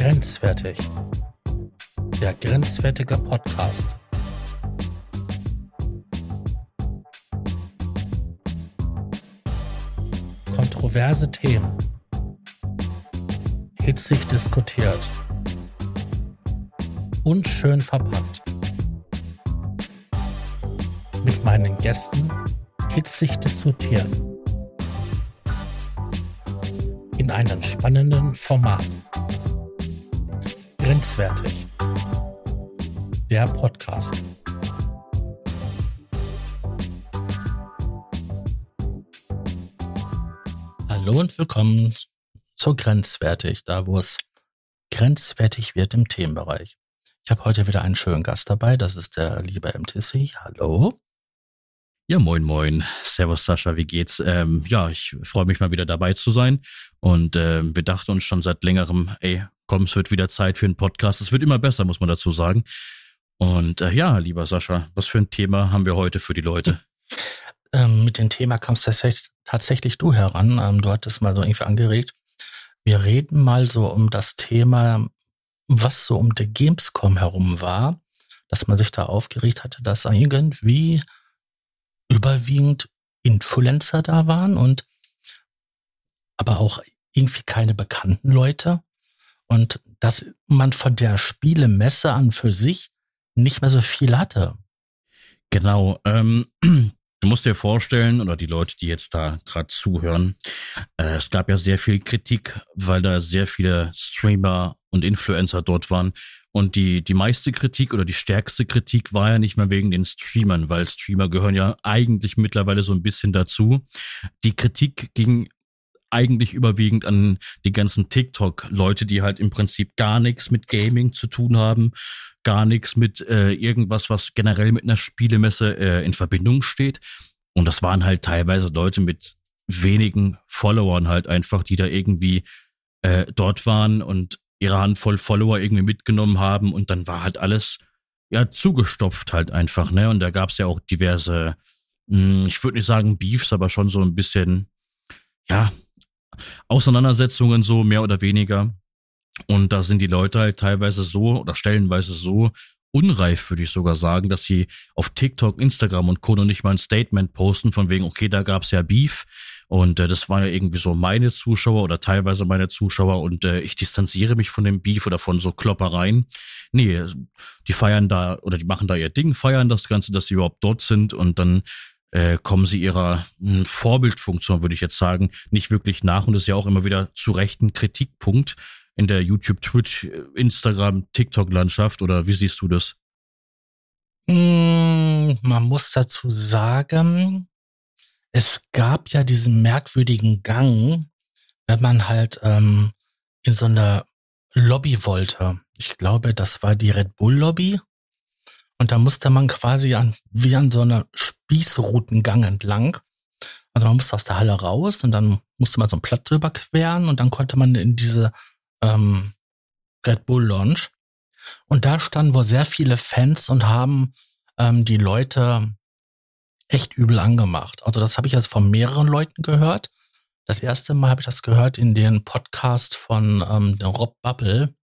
Grenzwertig. Der grenzwertige Podcast. Kontroverse Themen. Hitzig diskutiert. Und schön verpackt. Mit meinen Gästen hitzig diskutieren. In einem spannenden Format. Grenzwertig. Der Podcast. Hallo und willkommen zur Grenzwertig, da wo es grenzwertig wird im Themenbereich. Ich habe heute wieder einen schönen Gast dabei, das ist der liebe MTC. Hallo. Ja, moin, moin. Servus, Sascha, wie geht's? Ähm, ja, ich freue mich mal wieder dabei zu sein. Und äh, wir dachten uns schon seit längerem, ey, komm, es wird wieder Zeit für einen Podcast. Es wird immer besser, muss man dazu sagen. Und äh, ja, lieber Sascha, was für ein Thema haben wir heute für die Leute? Ähm, mit dem Thema kamst tatsächlich, tatsächlich du heran. Ähm, du hattest mal so irgendwie angeregt. Wir reden mal so um das Thema, was so um die Gamescom herum war, dass man sich da aufgeregt hatte, dass irgendwie überwiegend Influencer da waren und aber auch irgendwie keine bekannten Leute und dass man von der Spielemesse an für sich nicht mehr so viel hatte. Genau. Ähm, du musst dir vorstellen, oder die Leute, die jetzt da gerade zuhören, äh, es gab ja sehr viel Kritik, weil da sehr viele Streamer und Influencer dort waren. Und die, die meiste Kritik oder die stärkste Kritik war ja nicht mehr wegen den Streamern, weil Streamer gehören ja eigentlich mittlerweile so ein bisschen dazu. Die Kritik ging eigentlich überwiegend an die ganzen TikTok-Leute, die halt im Prinzip gar nichts mit Gaming zu tun haben, gar nichts mit äh, irgendwas, was generell mit einer Spielemesse äh, in Verbindung steht. Und das waren halt teilweise Leute mit wenigen Followern halt einfach, die da irgendwie äh, dort waren und ihre Handvoll Follower irgendwie mitgenommen haben und dann war halt alles ja zugestopft halt einfach, ne? Und da gab's ja auch diverse, mh, hm, ich würde nicht sagen Beefs, aber schon so ein bisschen, ja, Auseinandersetzungen so mehr oder weniger. Und da sind die Leute halt teilweise so oder stellenweise so unreif, würde ich sogar sagen, dass sie auf TikTok, Instagram und Co. noch nicht mal ein Statement posten, von wegen, okay, da gab's ja Beef und äh, das waren ja irgendwie so meine Zuschauer oder teilweise meine Zuschauer und äh, ich distanziere mich von dem Beef oder von so Kloppereien. Nee, die feiern da oder die machen da ihr Ding, feiern das Ganze, dass sie überhaupt dort sind und dann äh, kommen sie ihrer hm, Vorbildfunktion, würde ich jetzt sagen, nicht wirklich nach und ist ja auch immer wieder zu Recht ein Kritikpunkt in der YouTube, Twitch, Instagram, TikTok-Landschaft oder wie siehst du das? Mm, man muss dazu sagen, es gab ja diesen merkwürdigen Gang, wenn man halt ähm, in so eine Lobby wollte. Ich glaube, das war die Red Bull Lobby. Und da musste man quasi an, wie an so einer Spießroutengang entlang. Also man musste aus der Halle raus und dann musste man so einen Platz überqueren und dann konnte man in diese ähm, Red Bull Lounge. Und da standen wohl sehr viele Fans und haben ähm, die Leute echt übel angemacht. Also das habe ich jetzt von mehreren Leuten gehört. Das erste Mal habe ich das gehört in den Podcast von ähm, Rob Bubble,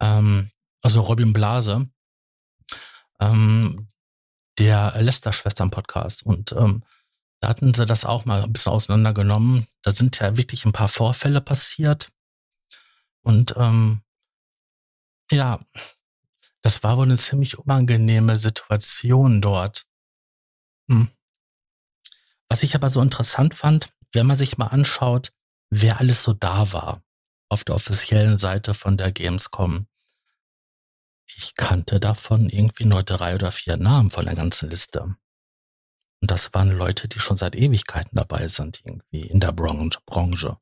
ähm, also Robin Blase, ähm, der Lester-Schwestern-Podcast. Und ähm, da hatten sie das auch mal ein bisschen auseinandergenommen. Da sind ja wirklich ein paar Vorfälle passiert. Und ähm, ja, das war wohl eine ziemlich unangenehme Situation dort. Hm. Was ich aber so interessant fand, wenn man sich mal anschaut, wer alles so da war auf der offiziellen Seite von der Gamescom. Ich kannte davon irgendwie nur drei oder vier Namen von der ganzen Liste. Und das waren Leute, die schon seit Ewigkeiten dabei sind, irgendwie in der Branche.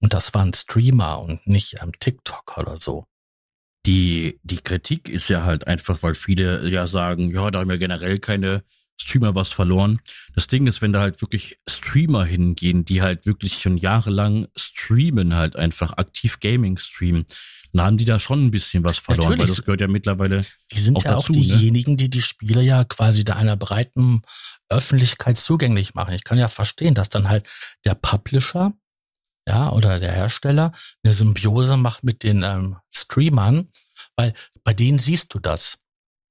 Und das waren Streamer und nicht ähm, TikTok oder so. Die, die Kritik ist ja halt einfach, weil viele ja sagen, ja, da haben wir generell keine Streamer was verloren. Das Ding ist, wenn da halt wirklich Streamer hingehen, die halt wirklich schon jahrelang streamen, halt einfach aktiv Gaming streamen, dann haben die da schon ein bisschen was verloren, Natürlich. weil das gehört ja mittlerweile Die sind auch ja dazu, auch diejenigen, ne? die die Spiele ja quasi da einer breiten Öffentlichkeit zugänglich machen. Ich kann ja verstehen, dass dann halt der Publisher ja, oder der Hersteller eine Symbiose macht mit den ähm, Streamern, weil bei denen siehst du das.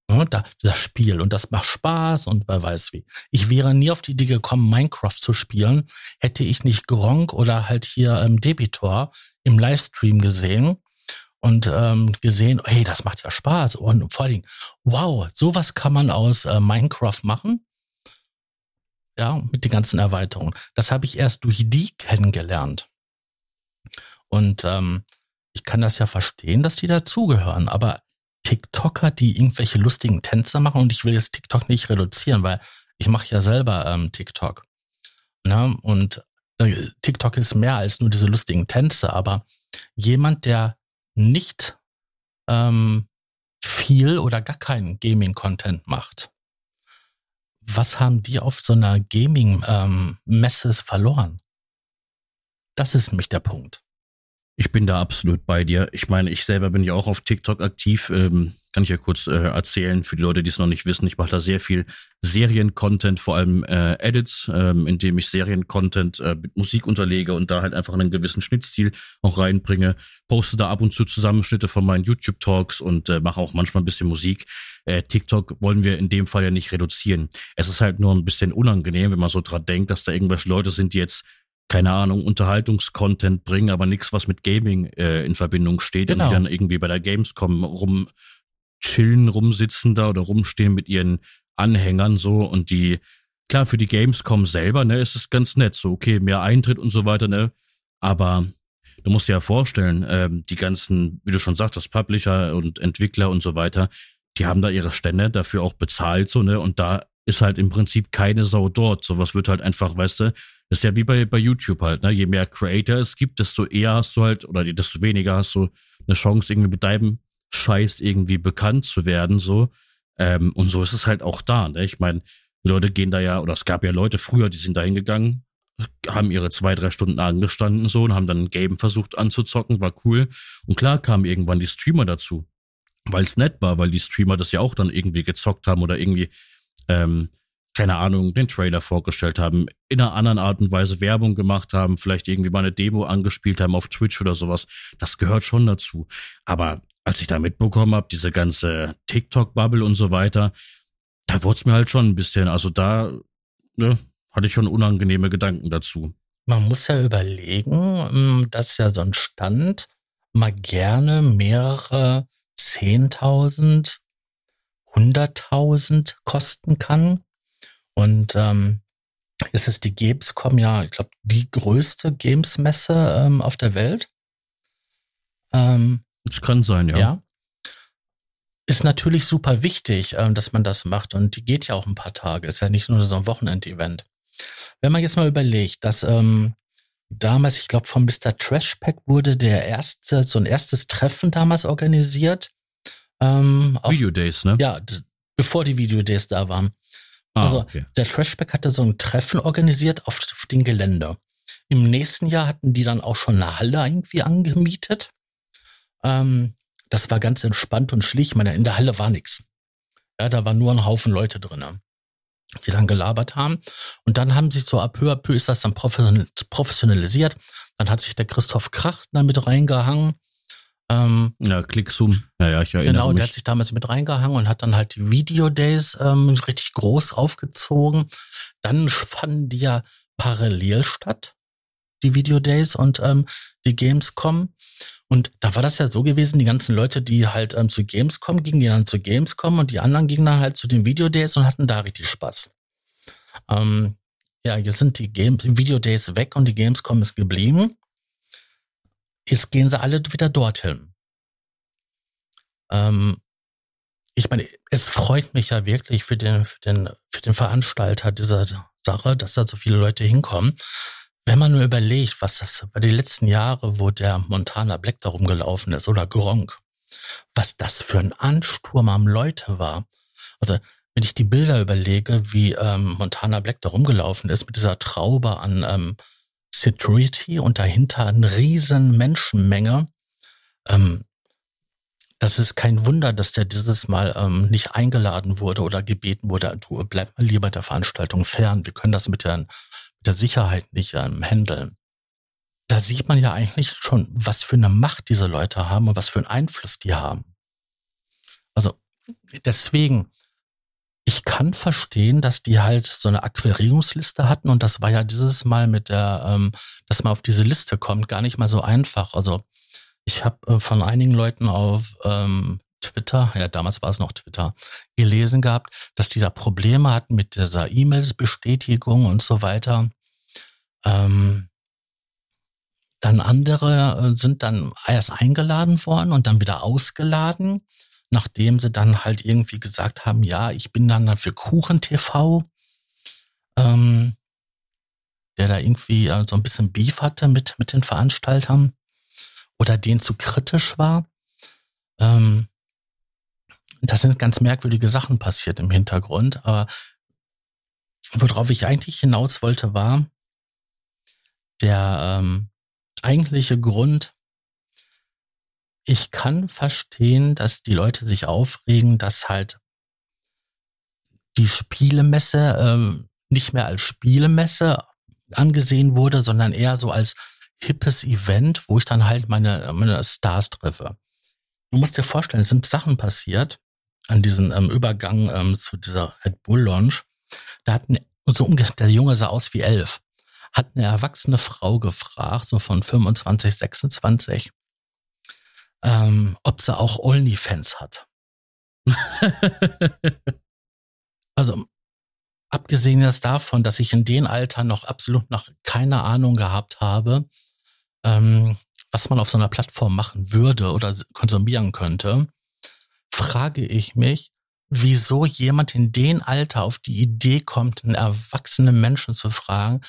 Ja, da, das Spiel und das macht Spaß und wer weiß wie. Ich wäre nie auf die Idee gekommen, Minecraft zu spielen, hätte ich nicht Gronk oder halt hier ähm, Debitor im Livestream gesehen und ähm, gesehen, hey, das macht ja Spaß und vor allen Dingen, wow, sowas kann man aus äh, Minecraft machen. Ja, mit den ganzen Erweiterungen. Das habe ich erst durch die kennengelernt. Und ähm, ich kann das ja verstehen, dass die dazugehören, aber TikToker, die irgendwelche lustigen Tänze machen, und ich will jetzt TikTok nicht reduzieren, weil ich mache ja selber ähm, TikTok. Ne? Und äh, TikTok ist mehr als nur diese lustigen Tänze, aber jemand, der nicht ähm, viel oder gar keinen Gaming-Content macht, was haben die auf so einer Gaming-Messe ähm, verloren? Das ist nämlich der Punkt. Ich bin da absolut bei dir. Ich meine, ich selber bin ja auch auf TikTok aktiv. Ähm, kann ich ja kurz äh, erzählen für die Leute, die es noch nicht wissen. Ich mache da sehr viel Serien-Content, vor allem äh, Edits, ähm, indem ich Serien-Content äh, mit Musik unterlege und da halt einfach einen gewissen Schnittstil auch reinbringe. Poste da ab und zu Zusammenschnitte von meinen YouTube-Talks und äh, mache auch manchmal ein bisschen Musik. Äh, TikTok wollen wir in dem Fall ja nicht reduzieren. Es ist halt nur ein bisschen unangenehm, wenn man so dran denkt, dass da irgendwelche Leute sind, die jetzt keine Ahnung, Unterhaltungskontent bringen, aber nichts, was mit Gaming äh, in Verbindung steht genau. und die dann irgendwie bei der Gamescom rum chillen, rumsitzen da oder rumstehen mit ihren Anhängern so und die, klar, für die Gamescom selber, ne, ist es ganz nett, so, okay, mehr Eintritt und so weiter, ne, aber du musst dir ja vorstellen, ähm, die ganzen, wie du schon sagtest, Publisher und Entwickler und so weiter, die haben da ihre Stände dafür auch bezahlt, so, ne, und da ist halt im Prinzip keine Sau dort. Sowas wird halt einfach, weißt du, ist ja wie bei, bei YouTube halt, ne? Je mehr Creator es gibt, desto eher hast du halt, oder desto weniger hast du eine Chance, irgendwie mit deinem Scheiß irgendwie bekannt zu werden, so. Ähm, und so ist es halt auch da, ne? Ich meine, Leute gehen da ja, oder es gab ja Leute früher, die sind da hingegangen, haben ihre zwei, drei Stunden angestanden so und haben dann ein Game versucht anzuzocken, war cool. Und klar kamen irgendwann die Streamer dazu, weil es nett war, weil die Streamer das ja auch dann irgendwie gezockt haben oder irgendwie ähm, keine Ahnung, den Trailer vorgestellt haben, in einer anderen Art und Weise Werbung gemacht haben, vielleicht irgendwie mal eine Demo angespielt haben auf Twitch oder sowas. Das gehört schon dazu. Aber als ich da mitbekommen habe, diese ganze TikTok-Bubble und so weiter, da wurde es mir halt schon ein bisschen, also da ne, hatte ich schon unangenehme Gedanken dazu. Man muss ja überlegen, hm, dass ja so ein Stand mal gerne mehrere Zehntausend, hunderttausend kosten kann. Und ähm, es ist die Gamescom ja, ich glaube, die größte Games-Messe ähm, auf der Welt. Ähm, das kann sein, ja. ja. Ist natürlich super wichtig, ähm, dass man das macht. Und die geht ja auch ein paar Tage. Ist ja nicht nur so ein Wochenendevent. Wenn man jetzt mal überlegt, dass ähm, damals, ich glaube, von Mr. Trashpack wurde der erste, so ein erstes Treffen damals organisiert. Ähm, Video Days, ne? Ja, bevor die Video Days da waren. Ah, also okay. der Trashback hatte so ein Treffen organisiert auf, auf dem Gelände. Im nächsten Jahr hatten die dann auch schon eine Halle irgendwie angemietet. Ähm, das war ganz entspannt und schlicht. Ich meine, in der Halle war nichts. Ja, da war nur ein Haufen Leute drin, die dann gelabert haben. Und dann haben sich so ab peu à peu ist das dann professionalisiert. Dann hat sich der Christoph Krach damit reingehangen. Ähm, ja, Clickzoom. Ja, ja, ich erinnere genau, mich. der hat sich damals mit reingehangen und hat dann halt die Video Days ähm, richtig groß aufgezogen. Dann fanden die ja parallel statt, die Video Days und ähm, die Gamescom. Und da war das ja so gewesen, die ganzen Leute, die halt ähm, zu Gamescom gingen, die dann zu Gamescom und die anderen gingen dann halt zu den Video Days und hatten da richtig Spaß. Ähm, ja, jetzt sind die Game Video Days weg und die Gamescom ist geblieben. Jetzt gehen sie alle wieder dorthin. Ähm, ich meine, es freut mich ja wirklich für den, für den, für den Veranstalter dieser Sache, dass da so viele Leute hinkommen. Wenn man nur überlegt, was das bei den letzten Jahren, wo der Montana Black da rumgelaufen ist oder Gronk, was das für ein Ansturm am Leute war. Also, wenn ich die Bilder überlege, wie ähm, Montana Black da rumgelaufen ist mit dieser Traube an ähm, Security und dahinter eine riesen Menschenmenge. Ähm, das ist kein Wunder, dass der dieses Mal ähm, nicht eingeladen wurde oder gebeten wurde, du bleib lieber der Veranstaltung fern. Wir können das mit der, mit der Sicherheit nicht ähm, handeln. da sieht man ja eigentlich schon, was für eine Macht diese Leute haben und was für einen Einfluss die haben. Also deswegen, ich kann verstehen, dass die halt so eine Akquirierungsliste hatten und das war ja dieses Mal mit der, ähm, dass man auf diese Liste kommt, gar nicht mal so einfach. Also ich habe äh, von einigen Leuten auf ähm, Twitter, ja damals war es noch Twitter, gelesen gehabt, dass die da Probleme hatten mit dieser E-Mails-Bestätigung und so weiter. Ähm, dann andere äh, sind dann erst eingeladen worden und dann wieder ausgeladen, nachdem sie dann halt irgendwie gesagt haben, ja, ich bin dann für Kuchen TV, ähm, der da irgendwie äh, so ein bisschen Beef hatte mit, mit den Veranstaltern oder denen zu kritisch war. Ähm, da sind ganz merkwürdige Sachen passiert im Hintergrund, aber worauf ich eigentlich hinaus wollte, war, der ähm, eigentliche Grund, ich kann verstehen, dass die Leute sich aufregen, dass halt die Spielemesse ähm, nicht mehr als Spielemesse angesehen wurde, sondern eher so als hippes Event, wo ich dann halt meine, meine Stars treffe. Du musst dir vorstellen, es sind Sachen passiert an diesem ähm, Übergang ähm, zu dieser Red Bull Launch. Da hatten so ungefähr, der Junge sah aus wie elf hat eine erwachsene Frau gefragt, so von 25, 26, ähm, ob sie auch OnlyFans hat. also, abgesehen jetzt davon, dass ich in dem Alter noch absolut noch keine Ahnung gehabt habe, ähm, was man auf so einer Plattform machen würde oder konsumieren könnte, frage ich mich, wieso jemand in dem Alter auf die Idee kommt, einen erwachsenen Menschen zu fragen,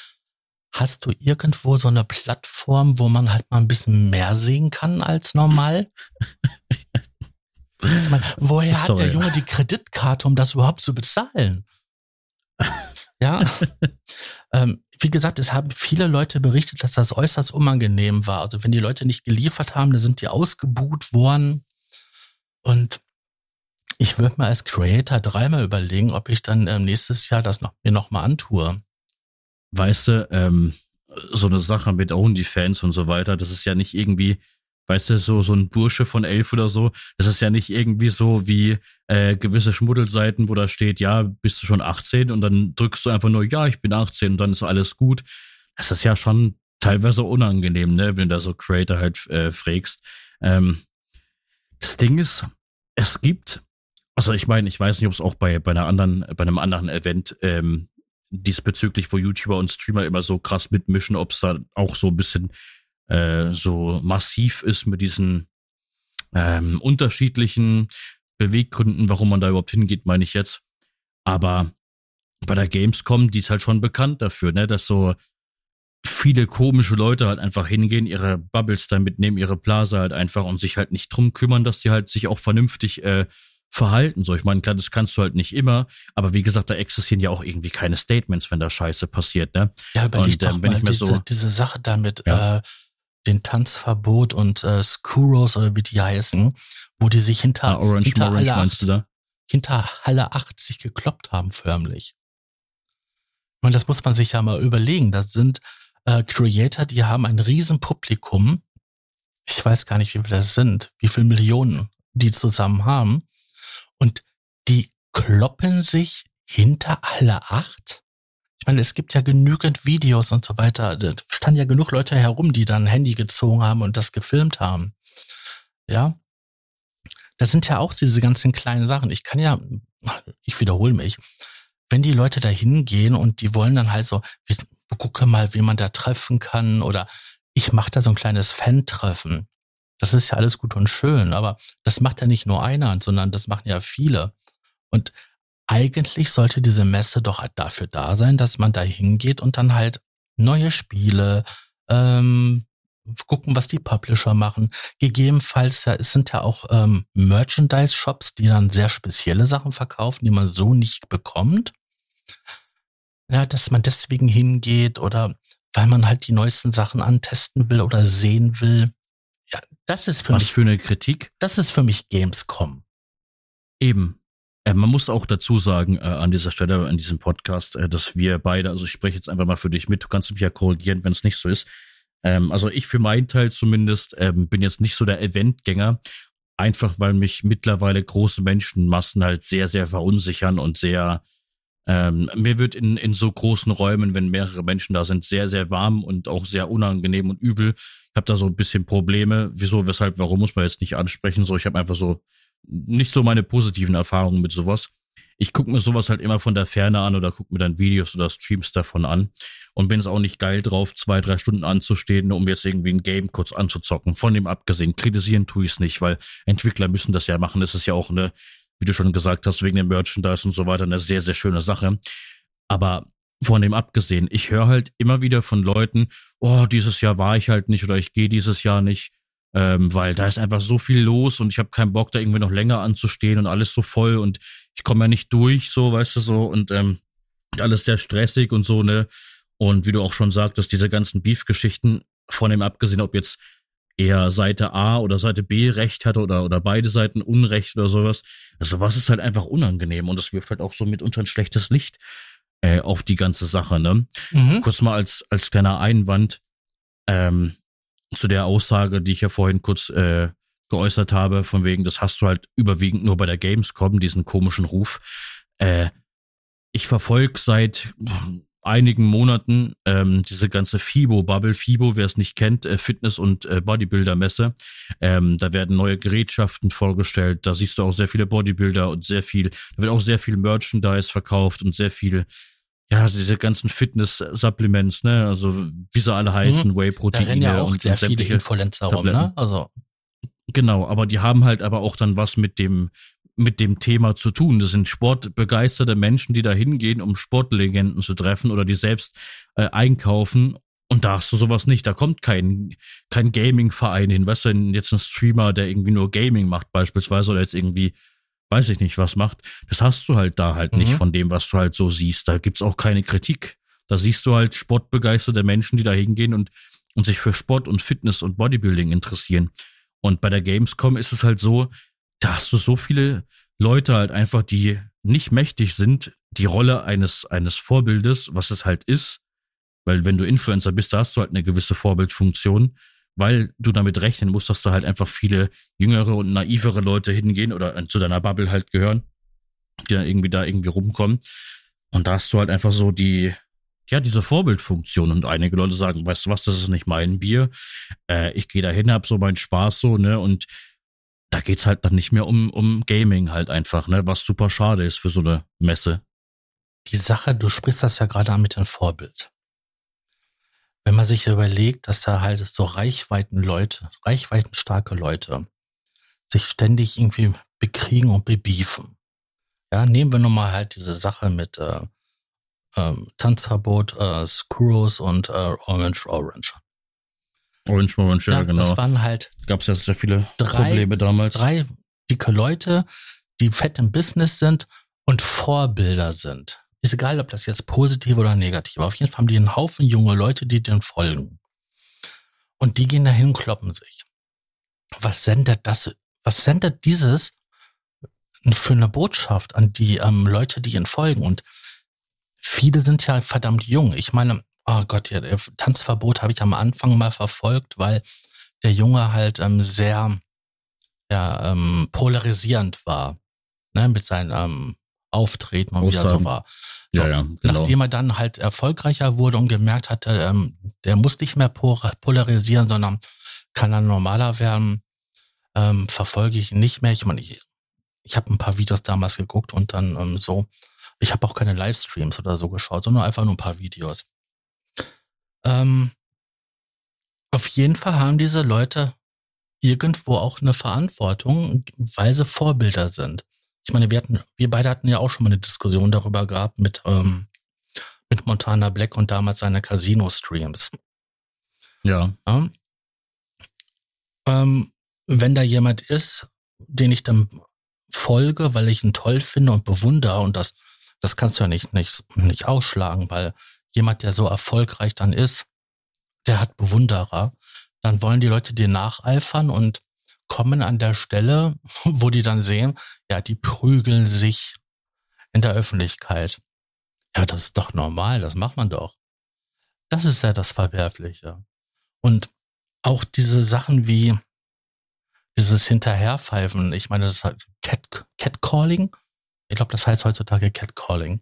Hast du irgendwo so eine Plattform, wo man halt mal ein bisschen mehr sehen kann als normal? meine, woher Sorry. hat der Junge die Kreditkarte, um das überhaupt zu bezahlen? ja. ähm, wie gesagt, es haben viele Leute berichtet, dass das äußerst unangenehm war. Also wenn die Leute nicht geliefert haben, dann sind die ausgebuht worden. Und ich würde mir als Creator dreimal überlegen, ob ich dann ähm, nächstes Jahr das noch, mir nochmal antue weißt du, ähm, so eine Sache mit OnlyFans und so weiter, das ist ja nicht irgendwie, weißt du, so, so ein Bursche von elf oder so, das ist ja nicht irgendwie so wie äh, gewisse Schmuddelseiten, wo da steht, ja, bist du schon 18 und dann drückst du einfach nur, ja, ich bin 18 und dann ist alles gut. Das ist ja schon teilweise unangenehm, ne, wenn du da so Creator halt äh, fragst. Ähm, das Ding ist, es gibt, also ich meine, ich weiß nicht, ob es auch bei, bei einer anderen, bei einem anderen Event ähm, diesbezüglich, wo YouTuber und Streamer immer so krass mitmischen, ob es da auch so ein bisschen äh, so massiv ist mit diesen ähm, unterschiedlichen Beweggründen, warum man da überhaupt hingeht, meine ich jetzt. Aber bei der Gamescom, die ist halt schon bekannt dafür, ne, dass so viele komische Leute halt einfach hingehen, ihre Bubbles da mitnehmen, ihre Blase halt einfach und sich halt nicht drum kümmern, dass die halt sich auch vernünftig äh, verhalten. So, ich meine, klar, das kannst du halt nicht immer, aber wie gesagt, da existieren ja auch irgendwie keine Statements, wenn da Scheiße passiert, ne? Ja, überleg und, doch ähm, wenn mal ich mir diese, so diese Sache damit ja. äh, den Tanzverbot und äh, Skuros oder wie die heißen, wo die sich hinter, ah, Orange hinter Orange, Halle meinst 8, du da? hinter Halle 80 gekloppt haben, förmlich. Und das muss man sich ja mal überlegen. Das sind äh, Creator, die haben ein Riesenpublikum. Ich weiß gar nicht, wie viele das sind, wie viele Millionen die zusammen haben. Die kloppen sich hinter alle acht. Ich meine, es gibt ja genügend Videos und so weiter. Da standen ja genug Leute herum, die dann ein Handy gezogen haben und das gefilmt haben. Ja. Das sind ja auch diese ganzen kleinen Sachen. Ich kann ja, ich wiederhole mich, wenn die Leute da hingehen und die wollen dann halt so, gucke mal, wie man da treffen kann oder ich mache da so ein kleines Fan-Treffen. Das ist ja alles gut und schön, aber das macht ja nicht nur einer, sondern das machen ja viele. Und eigentlich sollte diese Messe doch halt dafür da sein, dass man da hingeht und dann halt neue Spiele, ähm, gucken, was die Publisher machen. Gegebenenfalls ja, es sind ja auch ähm, Merchandise-Shops, die dann sehr spezielle Sachen verkaufen, die man so nicht bekommt. Ja, dass man deswegen hingeht oder weil man halt die neuesten Sachen antesten will oder sehen will. Das ist für Was mich. für eine Kritik? Das ist für mich Gamescom. Eben. Äh, man muss auch dazu sagen, äh, an dieser Stelle, an diesem Podcast, äh, dass wir beide, also ich spreche jetzt einfach mal für dich mit, du kannst mich ja korrigieren, wenn es nicht so ist. Ähm, also ich für meinen Teil zumindest ähm, bin jetzt nicht so der Eventgänger, einfach weil mich mittlerweile große Menschenmassen halt sehr, sehr verunsichern und sehr ähm, mir wird in, in so großen Räumen, wenn mehrere Menschen da sind, sehr, sehr warm und auch sehr unangenehm und übel. Ich habe da so ein bisschen Probleme. Wieso, weshalb, warum muss man jetzt nicht ansprechen? So, ich habe einfach so nicht so meine positiven Erfahrungen mit sowas. Ich gucke mir sowas halt immer von der Ferne an oder gucke mir dann Videos oder Streams davon an und bin es auch nicht geil drauf, zwei, drei Stunden anzustehen, um jetzt irgendwie ein Game kurz anzuzocken. Von dem abgesehen, kritisieren tue ich es nicht, weil Entwickler müssen das ja machen. Das ist ja auch eine wie du schon gesagt hast, wegen dem Merchandise und so weiter, eine sehr, sehr schöne Sache. Aber von dem abgesehen, ich höre halt immer wieder von Leuten, oh, dieses Jahr war ich halt nicht oder ich gehe dieses Jahr nicht, ähm, weil da ist einfach so viel los und ich habe keinen Bock, da irgendwie noch länger anzustehen und alles so voll und ich komme ja nicht durch, so, weißt du, so und ähm, alles sehr stressig und so, ne? Und wie du auch schon sagtest, diese ganzen Beef-Geschichten, von dem abgesehen, ob jetzt eher Seite A oder Seite B Recht hatte oder, oder beide Seiten Unrecht oder sowas. Also was ist halt einfach unangenehm und das wirft halt auch so mitunter ein schlechtes Licht äh, auf die ganze Sache. Ne? Mhm. Kurz mal als, als kleiner Einwand ähm, zu der Aussage, die ich ja vorhin kurz äh, geäußert habe, von wegen, das hast du halt überwiegend nur bei der Gamescom, diesen komischen Ruf. Äh, ich verfolge seit einigen Monaten ähm, diese ganze FIBO-Bubble. FIBO, wer es nicht kennt, äh, Fitness- und äh, Bodybuilder-Messe. Ähm, da werden neue Gerätschaften vorgestellt. Da siehst du auch sehr viele Bodybuilder und sehr viel, da wird auch sehr viel Merchandise verkauft und sehr viel, ja, diese ganzen Fitness-Supplements, ne? Also wie sie alle heißen, mhm. Whey-Proteine. Da rennen ja auch und sehr viele Influencer rum, ne? Also Genau, aber die haben halt aber auch dann was mit dem mit dem Thema zu tun. Das sind sportbegeisterte Menschen, die da hingehen, um Sportlegenden zu treffen oder die selbst äh, einkaufen. Und da hast du sowas nicht. Da kommt kein, kein Gaming-Verein hin. Weißt du, jetzt ein Streamer, der irgendwie nur Gaming macht beispielsweise oder jetzt irgendwie, weiß ich nicht, was macht. Das hast du halt da halt mhm. nicht von dem, was du halt so siehst. Da gibt's auch keine Kritik. Da siehst du halt sportbegeisterte Menschen, die da hingehen und, und sich für Sport und Fitness und Bodybuilding interessieren. Und bei der Gamescom ist es halt so, da hast du so viele Leute halt einfach, die nicht mächtig sind, die Rolle eines, eines Vorbildes, was es halt ist, weil wenn du Influencer bist, da hast du halt eine gewisse Vorbildfunktion, weil du damit rechnen musst, dass da halt einfach viele jüngere und naivere Leute hingehen oder zu deiner Bubble halt gehören, die dann irgendwie da irgendwie rumkommen. Und da hast du halt einfach so die, ja, diese Vorbildfunktion. Und einige Leute sagen, weißt du was, das ist nicht mein Bier. Äh, ich gehe da hin, hab so meinen Spaß so, ne? Und da geht's halt dann nicht mehr um, um Gaming halt einfach, ne, was super schade ist für so eine Messe. Die Sache, du sprichst das ja gerade an mit dem Vorbild. Wenn man sich überlegt, dass da halt so Reichweiten Leute, reichweitenstarke Leute sich ständig irgendwie bekriegen und bebiefen. Ja, nehmen wir nun mal halt diese Sache mit äh, ähm, Tanzverbot, äh, Screws und äh, Orange Orange. Orange Orange, ja, ja genau. Das waren halt. Gab es ja sehr viele drei, Probleme damals. Drei dicke Leute, die fett im Business sind und Vorbilder sind. Ist egal, ob das jetzt positiv oder negativ. Auf jeden Fall haben die einen Haufen junge Leute, die denen folgen. Und die gehen dahin und kloppen sich. Was sendet das? Was sendet dieses für eine Botschaft an die ähm, Leute, die ihnen folgen? Und viele sind ja verdammt jung. Ich meine, oh Gott, ja, Tanzverbot habe ich am Anfang mal verfolgt, weil der Junge halt ähm, sehr ja, ähm, polarisierend war, ne, mit seinem ähm, Auftreten und wie er so war. So, ja, ja, genau. Nachdem er dann halt erfolgreicher wurde und gemerkt hatte, ähm, der muss nicht mehr polarisieren, sondern kann dann normaler werden, ähm, verfolge ich nicht mehr. Ich meine, ich, ich habe ein paar Videos damals geguckt und dann ähm, so. Ich habe auch keine Livestreams oder so geschaut, sondern einfach nur ein paar Videos. Ähm, auf jeden Fall haben diese Leute irgendwo auch eine Verantwortung, weil sie Vorbilder sind. Ich meine, wir hatten, wir beide hatten ja auch schon mal eine Diskussion darüber gehabt mit, ähm, mit Montana Black und damals seine Casino-Streams. Ja. ja. Ähm, wenn da jemand ist, den ich dann folge, weil ich ihn toll finde und bewundere und das, das kannst du ja nicht, nicht, nicht ausschlagen, weil jemand, der so erfolgreich dann ist, der hat Bewunderer, dann wollen die Leute dir nacheifern und kommen an der Stelle, wo die dann sehen, ja, die prügeln sich in der Öffentlichkeit. Ja, das ist doch normal, das macht man doch. Das ist ja das Verwerfliche. Und auch diese Sachen wie dieses Hinterherpfeifen, ich meine, das ist halt Cat, Catcalling. Ich glaube, das heißt heutzutage Catcalling.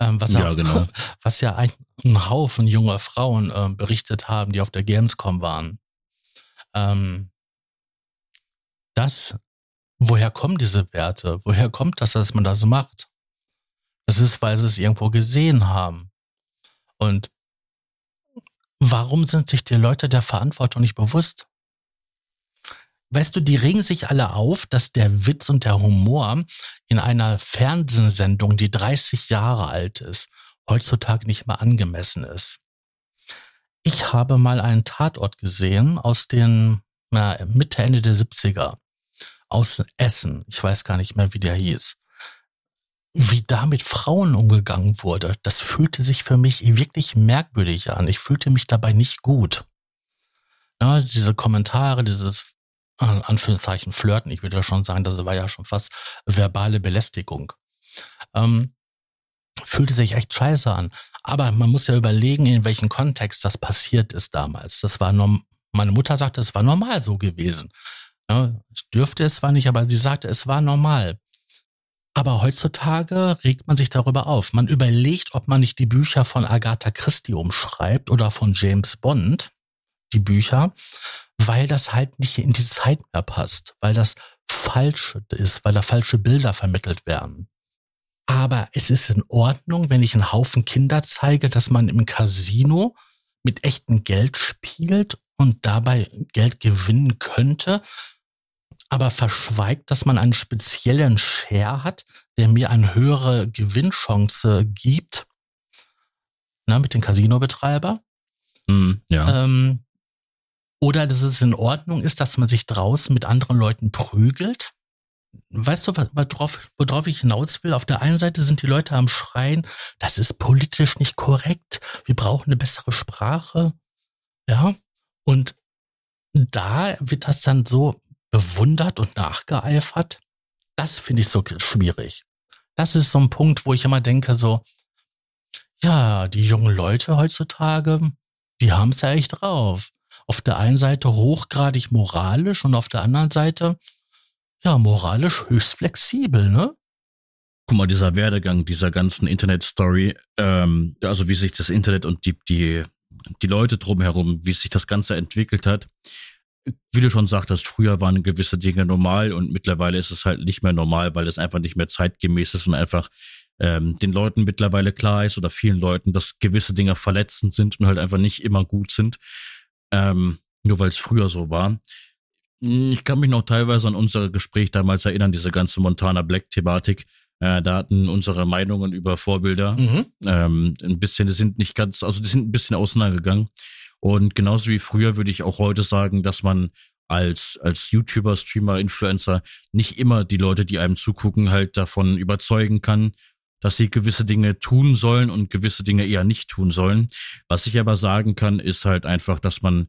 Ähm, was, ja, auch, genau. was ja ein, ein Haufen junger Frauen ähm, berichtet haben, die auf der Gamescom waren. Ähm, das, woher kommen diese Werte? Woher kommt das, dass man das macht? Das ist, weil sie es irgendwo gesehen haben. Und warum sind sich die Leute der Verantwortung nicht bewusst? Weißt du, die regen sich alle auf, dass der Witz und der Humor in einer Fernsehsendung, die 30 Jahre alt ist, heutzutage nicht mehr angemessen ist. Ich habe mal einen Tatort gesehen aus den na, Mitte, Ende der 70er. Aus Essen. Ich weiß gar nicht mehr, wie der hieß. Wie da mit Frauen umgegangen wurde, das fühlte sich für mich wirklich merkwürdig an. Ich fühlte mich dabei nicht gut. Ja, diese Kommentare, dieses Anführungszeichen flirten. Ich würde schon sagen, das war ja schon fast verbale Belästigung. Ähm, fühlte sich echt scheiße an. Aber man muss ja überlegen, in welchem Kontext das passiert ist damals. Das war norm meine Mutter sagte, es war normal so gewesen. Ja, es dürfte es zwar nicht, aber sie sagte, es war normal. Aber heutzutage regt man sich darüber auf. Man überlegt, ob man nicht die Bücher von Agatha Christie umschreibt oder von James Bond, die Bücher, weil das halt nicht in die Zeit mehr passt, weil das falsch ist, weil da falsche Bilder vermittelt werden. Aber es ist in Ordnung, wenn ich einen Haufen Kinder zeige, dass man im Casino mit echtem Geld spielt und dabei Geld gewinnen könnte, aber verschweigt, dass man einen speziellen Share hat, der mir eine höhere Gewinnchance gibt, na, mit dem Casino-Betreiber. Mm, ja. Ähm, oder dass es in Ordnung ist, dass man sich draußen mit anderen Leuten prügelt. Weißt du, worauf, worauf ich hinaus will? Auf der einen Seite sind die Leute am Schreien, das ist politisch nicht korrekt, wir brauchen eine bessere Sprache. Ja, und da wird das dann so bewundert und nachgeeifert. Das finde ich so schwierig. Das ist so ein Punkt, wo ich immer denke, so, ja, die jungen Leute heutzutage, die haben es ja echt drauf auf der einen Seite hochgradig moralisch und auf der anderen Seite, ja, moralisch höchst flexibel, ne? Guck mal, dieser Werdegang dieser ganzen Internet-Story, ähm, also wie sich das Internet und die, die, die Leute drumherum, wie sich das Ganze entwickelt hat. Wie du schon sagtest, früher waren gewisse Dinge normal und mittlerweile ist es halt nicht mehr normal, weil es einfach nicht mehr zeitgemäß ist und einfach ähm, den Leuten mittlerweile klar ist oder vielen Leuten, dass gewisse Dinge verletzend sind und halt einfach nicht immer gut sind ähm, nur weil es früher so war. Ich kann mich noch teilweise an unser Gespräch damals erinnern, diese ganze Montana Black-Thematik. Äh, da hatten unsere Meinungen über Vorbilder mhm. ähm, ein bisschen, die sind nicht ganz, also die sind ein bisschen auseinandergegangen. Und genauso wie früher würde ich auch heute sagen, dass man als, als YouTuber, Streamer, Influencer nicht immer die Leute, die einem zugucken, halt davon überzeugen kann, dass sie gewisse Dinge tun sollen und gewisse Dinge eher nicht tun sollen. Was ich aber sagen kann, ist halt einfach, dass man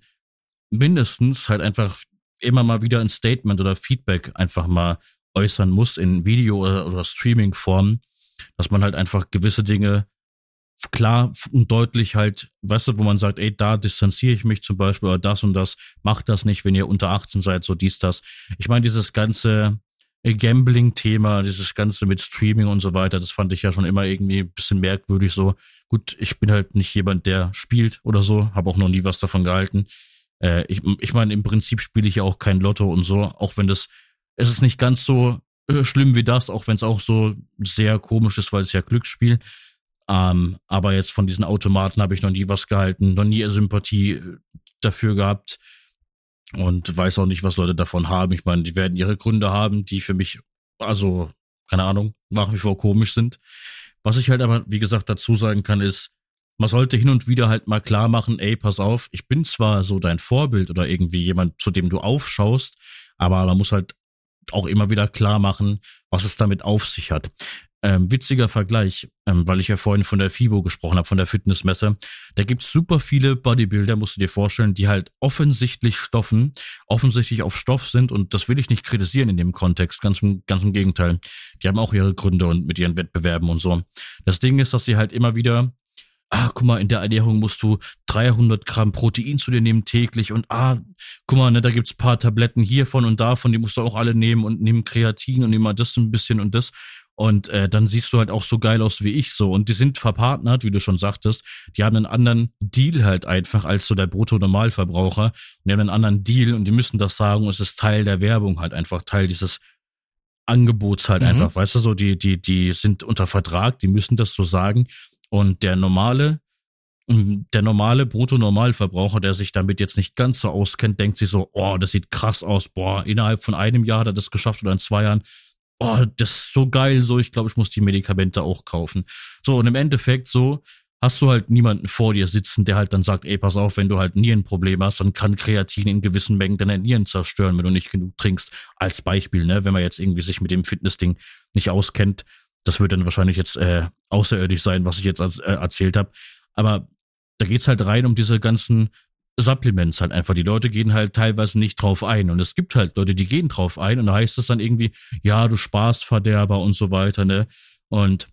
mindestens halt einfach immer mal wieder ein Statement oder Feedback einfach mal äußern muss in Video- oder, oder Streaming-Form, dass man halt einfach gewisse Dinge klar und deutlich halt, weißt du, wo man sagt, ey, da distanziere ich mich zum Beispiel oder das und das, macht das nicht, wenn ihr unter 18 seid, so dies, das. Ich meine, dieses ganze Gambling-Thema, dieses Ganze mit Streaming und so weiter, das fand ich ja schon immer irgendwie ein bisschen merkwürdig so. Gut, ich bin halt nicht jemand, der spielt oder so, habe auch noch nie was davon gehalten. Äh, ich ich meine, im Prinzip spiele ich ja auch kein Lotto und so, auch wenn das, es ist nicht ganz so äh, schlimm wie das, auch wenn es auch so sehr komisch ist, weil es ja Glücksspiel. Ähm, aber jetzt von diesen Automaten habe ich noch nie was gehalten, noch nie Sympathie äh, dafür gehabt und weiß auch nicht, was Leute davon haben. Ich meine, die werden ihre Gründe haben, die für mich, also, keine Ahnung, nach wie vor komisch sind. Was ich halt aber, wie gesagt, dazu sagen kann, ist, man sollte hin und wieder halt mal klar machen, ey, pass auf, ich bin zwar so dein Vorbild oder irgendwie jemand, zu dem du aufschaust, aber man muss halt auch immer wieder klar machen, was es damit auf sich hat. Ähm, witziger Vergleich, ähm, weil ich ja vorhin von der FIBO gesprochen habe, von der Fitnessmesse. Da gibt's super viele Bodybuilder, musst du dir vorstellen, die halt offensichtlich stoffen, offensichtlich auf Stoff sind und das will ich nicht kritisieren in dem Kontext, ganz, ganz im Gegenteil. Die haben auch ihre Gründe und mit ihren Wettbewerben und so. Das Ding ist, dass sie halt immer wieder ah, guck mal, in der Ernährung musst du 300 Gramm Protein zu dir nehmen täglich und ah, guck mal, ne, da gibt's paar Tabletten hiervon und davon, die musst du auch alle nehmen und nimm Kreatin und mal das ein bisschen und das. Und äh, dann siehst du halt auch so geil aus wie ich so. Und die sind verpartnert, wie du schon sagtest. Die haben einen anderen Deal halt einfach als so der Brutto-Normalverbraucher. Und die haben einen anderen Deal und die müssen das sagen. Und es ist Teil der Werbung halt einfach, Teil dieses Angebots halt mhm. einfach. Weißt du, so, die, die, die sind unter Vertrag, die müssen das so sagen. Und der normale, der normale Brutto-Normalverbraucher, der sich damit jetzt nicht ganz so auskennt, denkt sich so, oh, das sieht krass aus, boah, innerhalb von einem Jahr hat er das geschafft oder in zwei Jahren oh, das ist so geil, so, ich glaube, ich muss die Medikamente auch kaufen. So, und im Endeffekt so, hast du halt niemanden vor dir sitzen, der halt dann sagt, ey, pass auf, wenn du halt Nierenprobleme hast, dann kann Kreatin in gewissen Mengen deine Nieren zerstören, wenn du nicht genug trinkst. Als Beispiel, ne, wenn man jetzt irgendwie sich mit dem Fitnessding nicht auskennt, das wird dann wahrscheinlich jetzt äh, außerirdisch sein, was ich jetzt als, äh, erzählt habe. Aber da geht's halt rein um diese ganzen Supplements halt einfach. Die Leute gehen halt teilweise nicht drauf ein. Und es gibt halt Leute, die gehen drauf ein und da heißt es dann irgendwie, ja, du sparst Verderber und so weiter, ne? Und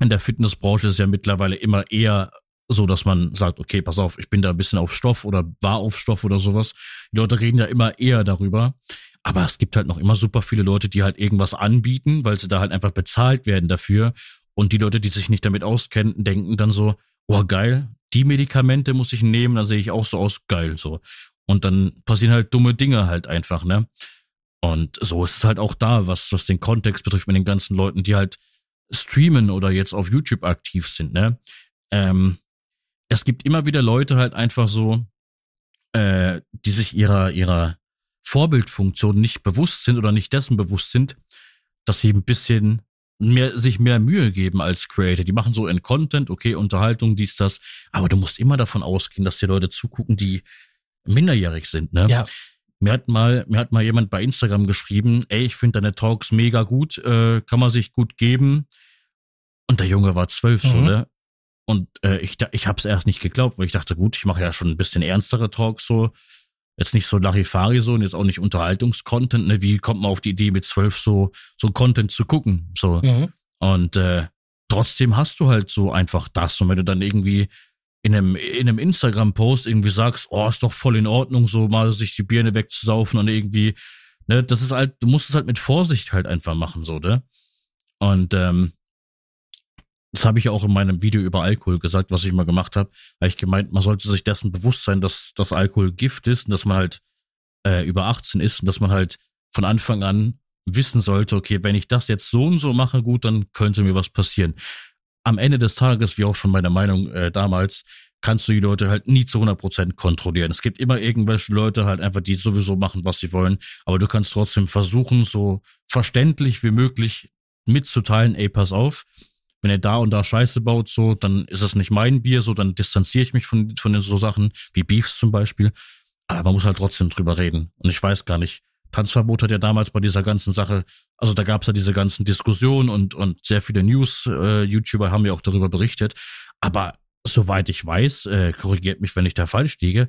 in der Fitnessbranche ist es ja mittlerweile immer eher so, dass man sagt, okay, pass auf, ich bin da ein bisschen auf Stoff oder war auf Stoff oder sowas. Die Leute reden ja immer eher darüber. Aber es gibt halt noch immer super viele Leute, die halt irgendwas anbieten, weil sie da halt einfach bezahlt werden dafür. Und die Leute, die sich nicht damit auskennen, denken dann so, oh geil, die Medikamente muss ich nehmen, dann sehe ich auch so aus, geil, so. Und dann passieren halt dumme Dinge halt einfach, ne? Und so ist es halt auch da, was, was den Kontext betrifft mit den ganzen Leuten, die halt streamen oder jetzt auf YouTube aktiv sind, ne? Ähm, es gibt immer wieder Leute halt einfach so, äh, die sich ihrer, ihrer Vorbildfunktion nicht bewusst sind oder nicht dessen bewusst sind, dass sie ein bisschen mehr, sich mehr Mühe geben als Creator. Die machen so in Content, okay, Unterhaltung, dies, das. Aber du musst immer davon ausgehen, dass die Leute zugucken, die minderjährig sind, ne? Ja. Mir hat mal, mir hat mal jemand bei Instagram geschrieben, ey, ich finde deine Talks mega gut, äh, kann man sich gut geben. Und der Junge war zwölf, mhm. so, ne? Und äh, ich, ich hab's erst nicht geglaubt, weil ich dachte, gut, ich mache ja schon ein bisschen ernstere Talks so jetzt nicht so Larifari so und jetzt auch nicht Unterhaltungskontent, ne? Wie kommt man auf die Idee, mit zwölf so, so Content zu gucken? So. Mhm. Und äh, trotzdem hast du halt so einfach das. Und wenn du dann irgendwie in einem, in einem Instagram-Post irgendwie sagst, oh, ist doch voll in Ordnung, so mal sich die Birne wegzusaufen und irgendwie, ne, das ist halt, du musst es halt mit Vorsicht halt einfach machen, so, ne? Und ähm, das habe ich auch in meinem Video über Alkohol gesagt, was ich mal gemacht habe. Weil ich gemeint, man sollte sich dessen bewusst sein, dass das Alkohol Gift ist und dass man halt äh, über 18 ist und dass man halt von Anfang an wissen sollte, okay, wenn ich das jetzt so und so mache, gut, dann könnte mir was passieren. Am Ende des Tages, wie auch schon meine Meinung äh, damals, kannst du die Leute halt nie zu 100% kontrollieren. Es gibt immer irgendwelche Leute halt einfach, die sowieso machen, was sie wollen, aber du kannst trotzdem versuchen, so verständlich wie möglich mitzuteilen, ey, pass auf, wenn er da und da Scheiße baut, so, dann ist es nicht mein Bier, so, dann distanziere ich mich von, von den so Sachen, wie Beefs zum Beispiel. Aber man muss halt trotzdem drüber reden. Und ich weiß gar nicht, Tanzverbot hat ja damals bei dieser ganzen Sache, also da gab's ja diese ganzen Diskussionen und, und sehr viele News-YouTuber äh, haben ja auch darüber berichtet. Aber soweit ich weiß, äh, korrigiert mich, wenn ich da falsch liege,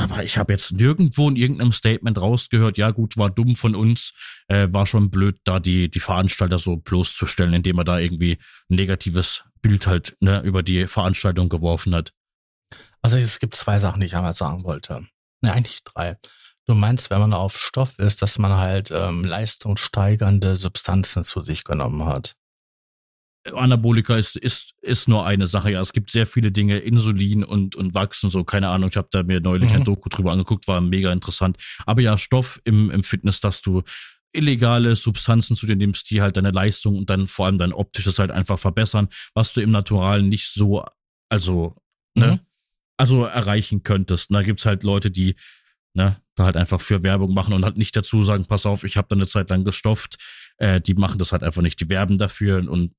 aber ich habe jetzt nirgendwo in irgendeinem Statement rausgehört, ja gut, war dumm von uns, äh, war schon blöd, da die, die Veranstalter so bloßzustellen, indem er da irgendwie ein negatives Bild halt ne, über die Veranstaltung geworfen hat. Also es gibt zwei Sachen, die ich einmal sagen wollte. Ja, eigentlich drei. Du meinst, wenn man auf Stoff ist, dass man halt ähm, leistungssteigernde Substanzen zu sich genommen hat. Anabolika ist, ist, ist nur eine Sache. Ja, es gibt sehr viele Dinge, Insulin und, und Wachsen, so, keine Ahnung. Ich habe da mir neulich mhm. ein Doku drüber angeguckt, war mega interessant. Aber ja, Stoff im, im Fitness, dass du illegale Substanzen zu dir nimmst, die halt deine Leistung und dann vor allem dein optisches halt einfach verbessern, was du im Naturalen nicht so, also, ne, mhm. also erreichen könntest. Und da gibt's halt Leute, die, ne, da halt einfach für Werbung machen und halt nicht dazu sagen, pass auf, ich habe da eine Zeit lang gestofft. Äh, die machen das halt einfach nicht. Die werben dafür und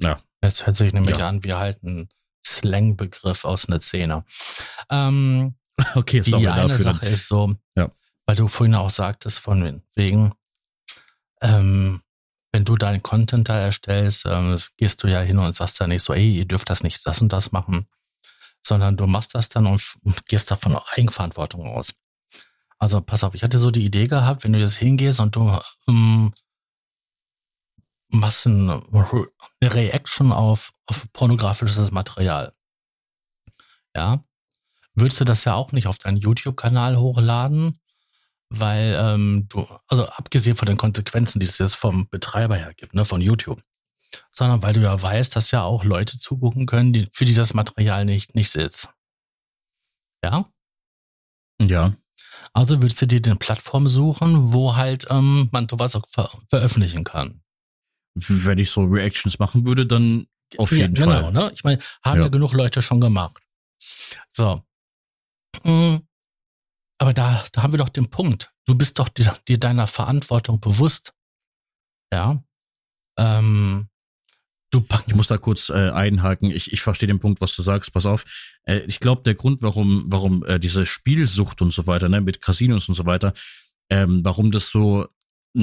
ja. Es hört sich nämlich ja. an wie halt ein Slang-Begriff aus einer Szene. Ähm, okay, die eine dafür Sache ist so, ja. weil du vorhin auch sagtest, von wegen, ähm, wenn du deinen Content da erstellst, ähm, gehst du ja hin und sagst ja nicht so, ey, ihr dürft das nicht das und das machen, sondern du machst das dann und gehst davon auch Eigenverantwortung aus. Also pass auf, ich hatte so die Idee gehabt, wenn du jetzt hingehst und du ähm, machst eine Reaction auf, auf pornografisches Material. ja, würdest du das ja auch nicht auf deinen YouTube-Kanal hochladen, weil ähm, du, also abgesehen von den Konsequenzen, die es jetzt vom Betreiber her gibt, ne, von YouTube, sondern weil du ja weißt, dass ja auch Leute zugucken können, die, für die das Material nicht, nicht sitzt. Ja? Ja. Also würdest du dir eine Plattform suchen, wo halt ähm, man sowas auch ver veröffentlichen kann. Wenn ich so Reactions machen würde, dann auf jeden ja, genau, Fall. Ne? Ich meine, haben ja. ja genug Leute schon gemacht. So. Mhm. Aber da, da haben wir doch den Punkt. Du bist doch dir, dir deiner Verantwortung bewusst. Ja. Ähm, Du, ich muss da kurz äh, einhaken. Ich, ich verstehe den Punkt, was du sagst. Pass auf. Äh, ich glaube, der Grund, warum, warum äh, diese Spielsucht und so weiter, ne, mit Casinos und so weiter, ähm, warum das so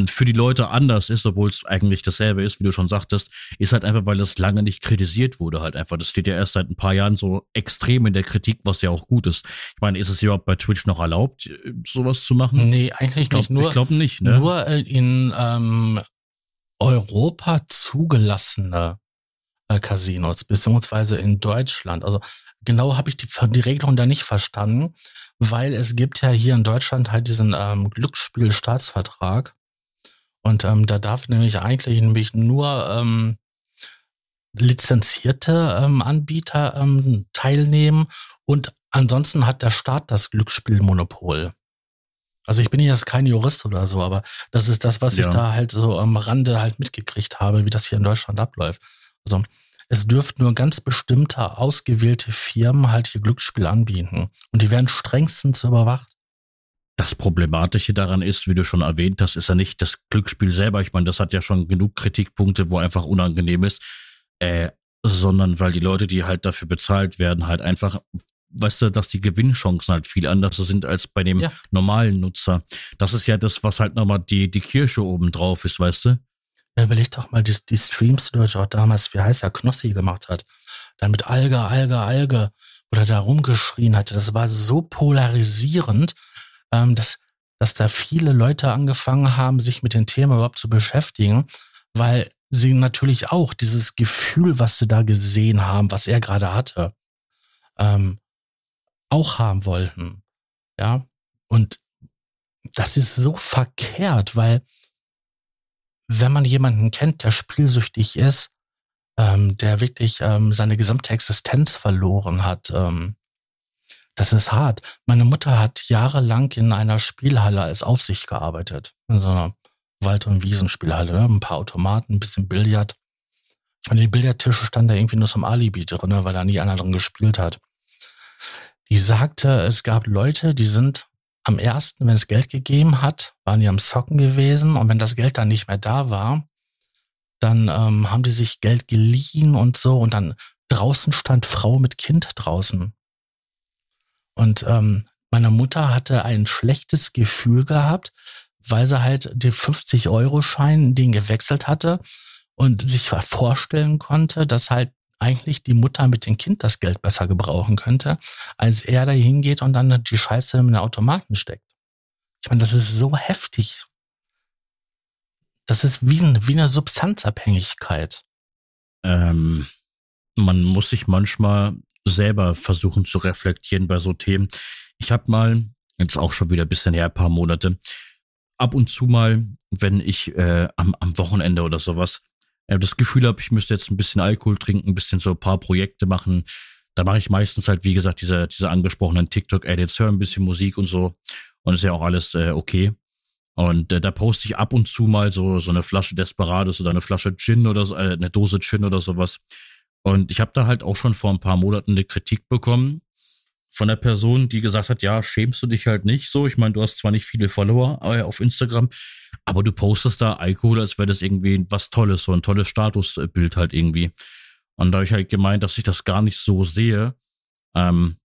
für die Leute anders ist, obwohl es eigentlich dasselbe ist, wie du schon sagtest, ist halt einfach, weil das lange nicht kritisiert wurde halt einfach. Das steht ja erst seit ein paar Jahren so extrem in der Kritik, was ja auch gut ist. Ich meine, ist es überhaupt bei Twitch noch erlaubt, sowas zu machen? Nee, eigentlich glaub, nicht. Nur, ich glaube nicht, ne? Nur in ähm, Europa zugelassene äh, Casinos, beziehungsweise in Deutschland. Also genau habe ich die, die Regelung da nicht verstanden, weil es gibt ja hier in Deutschland halt diesen ähm, Glücksspielstaatsvertrag. Und ähm, da darf nämlich eigentlich nämlich nur ähm, lizenzierte ähm, Anbieter ähm, teilnehmen und ansonsten hat der Staat das Glücksspielmonopol. Also ich bin jetzt kein Jurist oder so, aber das ist das, was ja. ich da halt so am Rande halt mitgekriegt habe, wie das hier in Deutschland abläuft. Also es dürften nur ganz bestimmte ausgewählte Firmen halt hier Glücksspiel anbieten. Und die werden strengstens überwacht. Das Problematische daran ist, wie du schon erwähnt hast, ist ja nicht das Glücksspiel selber. Ich meine, das hat ja schon genug Kritikpunkte, wo einfach unangenehm ist. Äh, sondern weil die Leute, die halt dafür bezahlt werden, halt einfach weißt du, dass die Gewinnchancen halt viel anders sind als bei dem ja. normalen Nutzer. Das ist ja das, was halt nochmal die, die Kirsche oben drauf ist, weißt du? Ja, überleg doch mal die, die Streams, die er damals, wie heißt er, Knossi gemacht hat. Dann mit Alge, Alge, Alge, oder da rumgeschrien hatte. Das war so polarisierend, ähm, dass, dass da viele Leute angefangen haben, sich mit dem Thema überhaupt zu beschäftigen, weil sie natürlich auch dieses Gefühl, was sie da gesehen haben, was er gerade hatte, ähm, auch haben wollten. Ja. Und das ist so verkehrt, weil wenn man jemanden kennt, der spielsüchtig ist, ähm, der wirklich ähm, seine gesamte Existenz verloren hat, ähm, das ist hart. Meine Mutter hat jahrelang in einer Spielhalle als Aufsicht gearbeitet. In so einer Wald- und Wiesenspielhalle. Ein paar Automaten, ein bisschen Billard. Ich meine, die Billardtische standen da irgendwie nur zum Alibi drin, weil da nie einer drin gespielt hat die sagte, es gab Leute, die sind am ersten, wenn es Geld gegeben hat, waren die am Socken gewesen und wenn das Geld dann nicht mehr da war, dann ähm, haben die sich Geld geliehen und so und dann draußen stand Frau mit Kind draußen. Und ähm, meine Mutter hatte ein schlechtes Gefühl gehabt, weil sie halt den 50-Euro-Schein, den gewechselt hatte und sich vorstellen konnte, dass halt eigentlich die Mutter mit dem Kind das Geld besser gebrauchen könnte, als er da hingeht und dann die Scheiße in den Automaten steckt. Ich meine, das ist so heftig. Das ist wie, ein, wie eine Substanzabhängigkeit. Ähm, man muss sich manchmal selber versuchen zu reflektieren bei so Themen. Ich habe mal, jetzt auch schon wieder ein bisschen her, ein paar Monate, ab und zu mal, wenn ich äh, am, am Wochenende oder sowas äh, das Gefühl habe, ich müsste jetzt ein bisschen Alkohol trinken, ein bisschen so ein paar Projekte machen. Da mache ich meistens halt, wie gesagt, diese, diese angesprochenen TikTok-Edits, höre ein bisschen Musik und so. Und ist ja auch alles äh, okay. Und äh, da poste ich ab und zu mal so, so eine Flasche Desperados oder eine Flasche Gin oder so, äh, eine Dose Gin oder sowas. Und ich habe da halt auch schon vor ein paar Monaten eine Kritik bekommen von der Person, die gesagt hat, ja, schämst du dich halt nicht so. Ich meine, du hast zwar nicht viele Follower äh, auf Instagram, aber du postest da Alkohol, als wäre das irgendwie was Tolles, so ein tolles Statusbild halt irgendwie. Und da habe ich halt gemeint, dass ich das gar nicht so sehe. Ähm,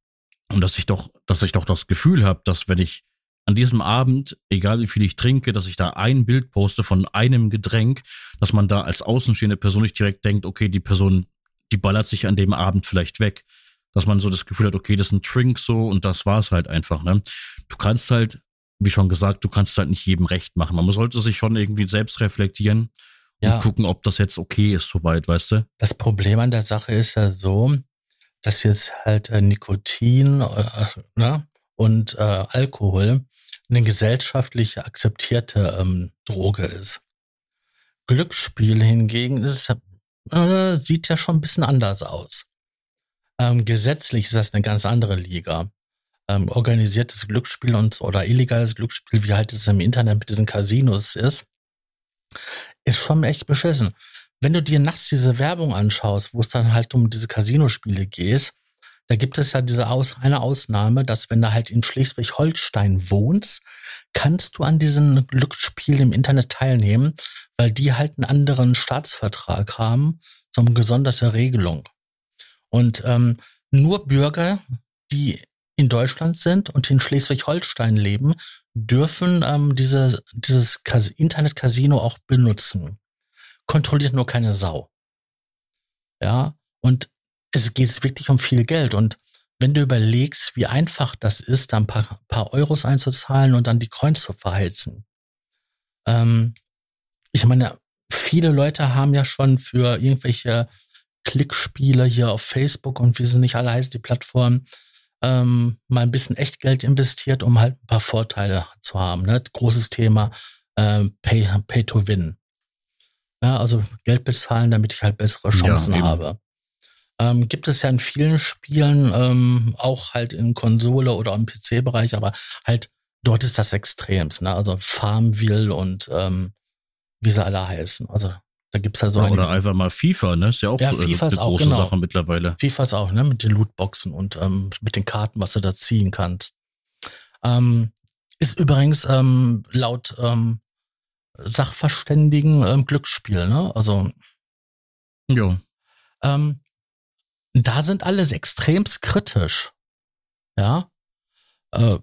und dass ich doch, dass ich doch das Gefühl habe, dass wenn ich an diesem Abend, egal wie viel ich trinke, dass ich da ein Bild poste von einem Getränk, dass man da als außenstehende Person nicht direkt denkt, okay, die Person, die ballert sich an dem Abend vielleicht weg dass man so das Gefühl hat, okay, das ist ein Trink so und das war's halt einfach, ne? Du kannst halt, wie schon gesagt, du kannst halt nicht jedem recht machen. Man sollte sich schon irgendwie selbst reflektieren ja. und gucken, ob das jetzt okay ist soweit, weißt du? Das Problem an der Sache ist ja so, dass jetzt halt äh, Nikotin äh, ne, und äh, Alkohol eine gesellschaftlich akzeptierte ähm, Droge ist. Glücksspiel hingegen ist, äh, sieht ja schon ein bisschen anders aus. Ähm, gesetzlich ist das eine ganz andere Liga. Ähm, organisiertes Glücksspiel und oder illegales Glücksspiel, wie halt es im Internet mit diesen Casinos ist, ist schon echt beschissen. Wenn du dir nachts diese Werbung anschaust, wo es dann halt um diese Casinospiele geht, da gibt es ja diese Aus eine Ausnahme, dass wenn du halt in Schleswig-Holstein wohnst, kannst du an diesen Glücksspielen im Internet teilnehmen, weil die halt einen anderen Staatsvertrag haben, so eine gesonderte Regelung. Und ähm, nur Bürger, die in Deutschland sind und in Schleswig-Holstein leben, dürfen ähm, diese, dieses Internet-Casino auch benutzen. Kontrolliert nur keine Sau. Ja, und es geht wirklich um viel Geld. Und wenn du überlegst, wie einfach das ist, da ein paar, paar Euros einzuzahlen und dann die Coins zu verheizen. Ähm, ich meine, viele Leute haben ja schon für irgendwelche Klickspiele hier auf Facebook und wie sie nicht alle heißen, die Plattformen, ähm, mal ein bisschen Echtgeld investiert, um halt ein paar Vorteile zu haben. Ne? Großes Thema äh, Pay, Pay to Win. Ja, also Geld bezahlen, damit ich halt bessere Chancen ja, habe. Ähm, gibt es ja in vielen Spielen, ähm, auch halt in Konsole oder im PC-Bereich, aber halt dort ist das extremst, ne? Also Farmville und ähm, wie sie alle heißen. Also da gibt's ja so. Ja, oder einfach mal FIFA, ne? Ist ja auch ja, FIFA eine ist große genau. Sache mittlerweile. FIFA ist auch, ne? Mit den Lootboxen und ähm, mit den Karten, was du da ziehen kannst. Ähm, ist übrigens ähm, laut ähm, Sachverständigen ähm, Glücksspiel, ne? Also. Jo. Ähm, da sind alle extremst kritisch. Ja. Äh,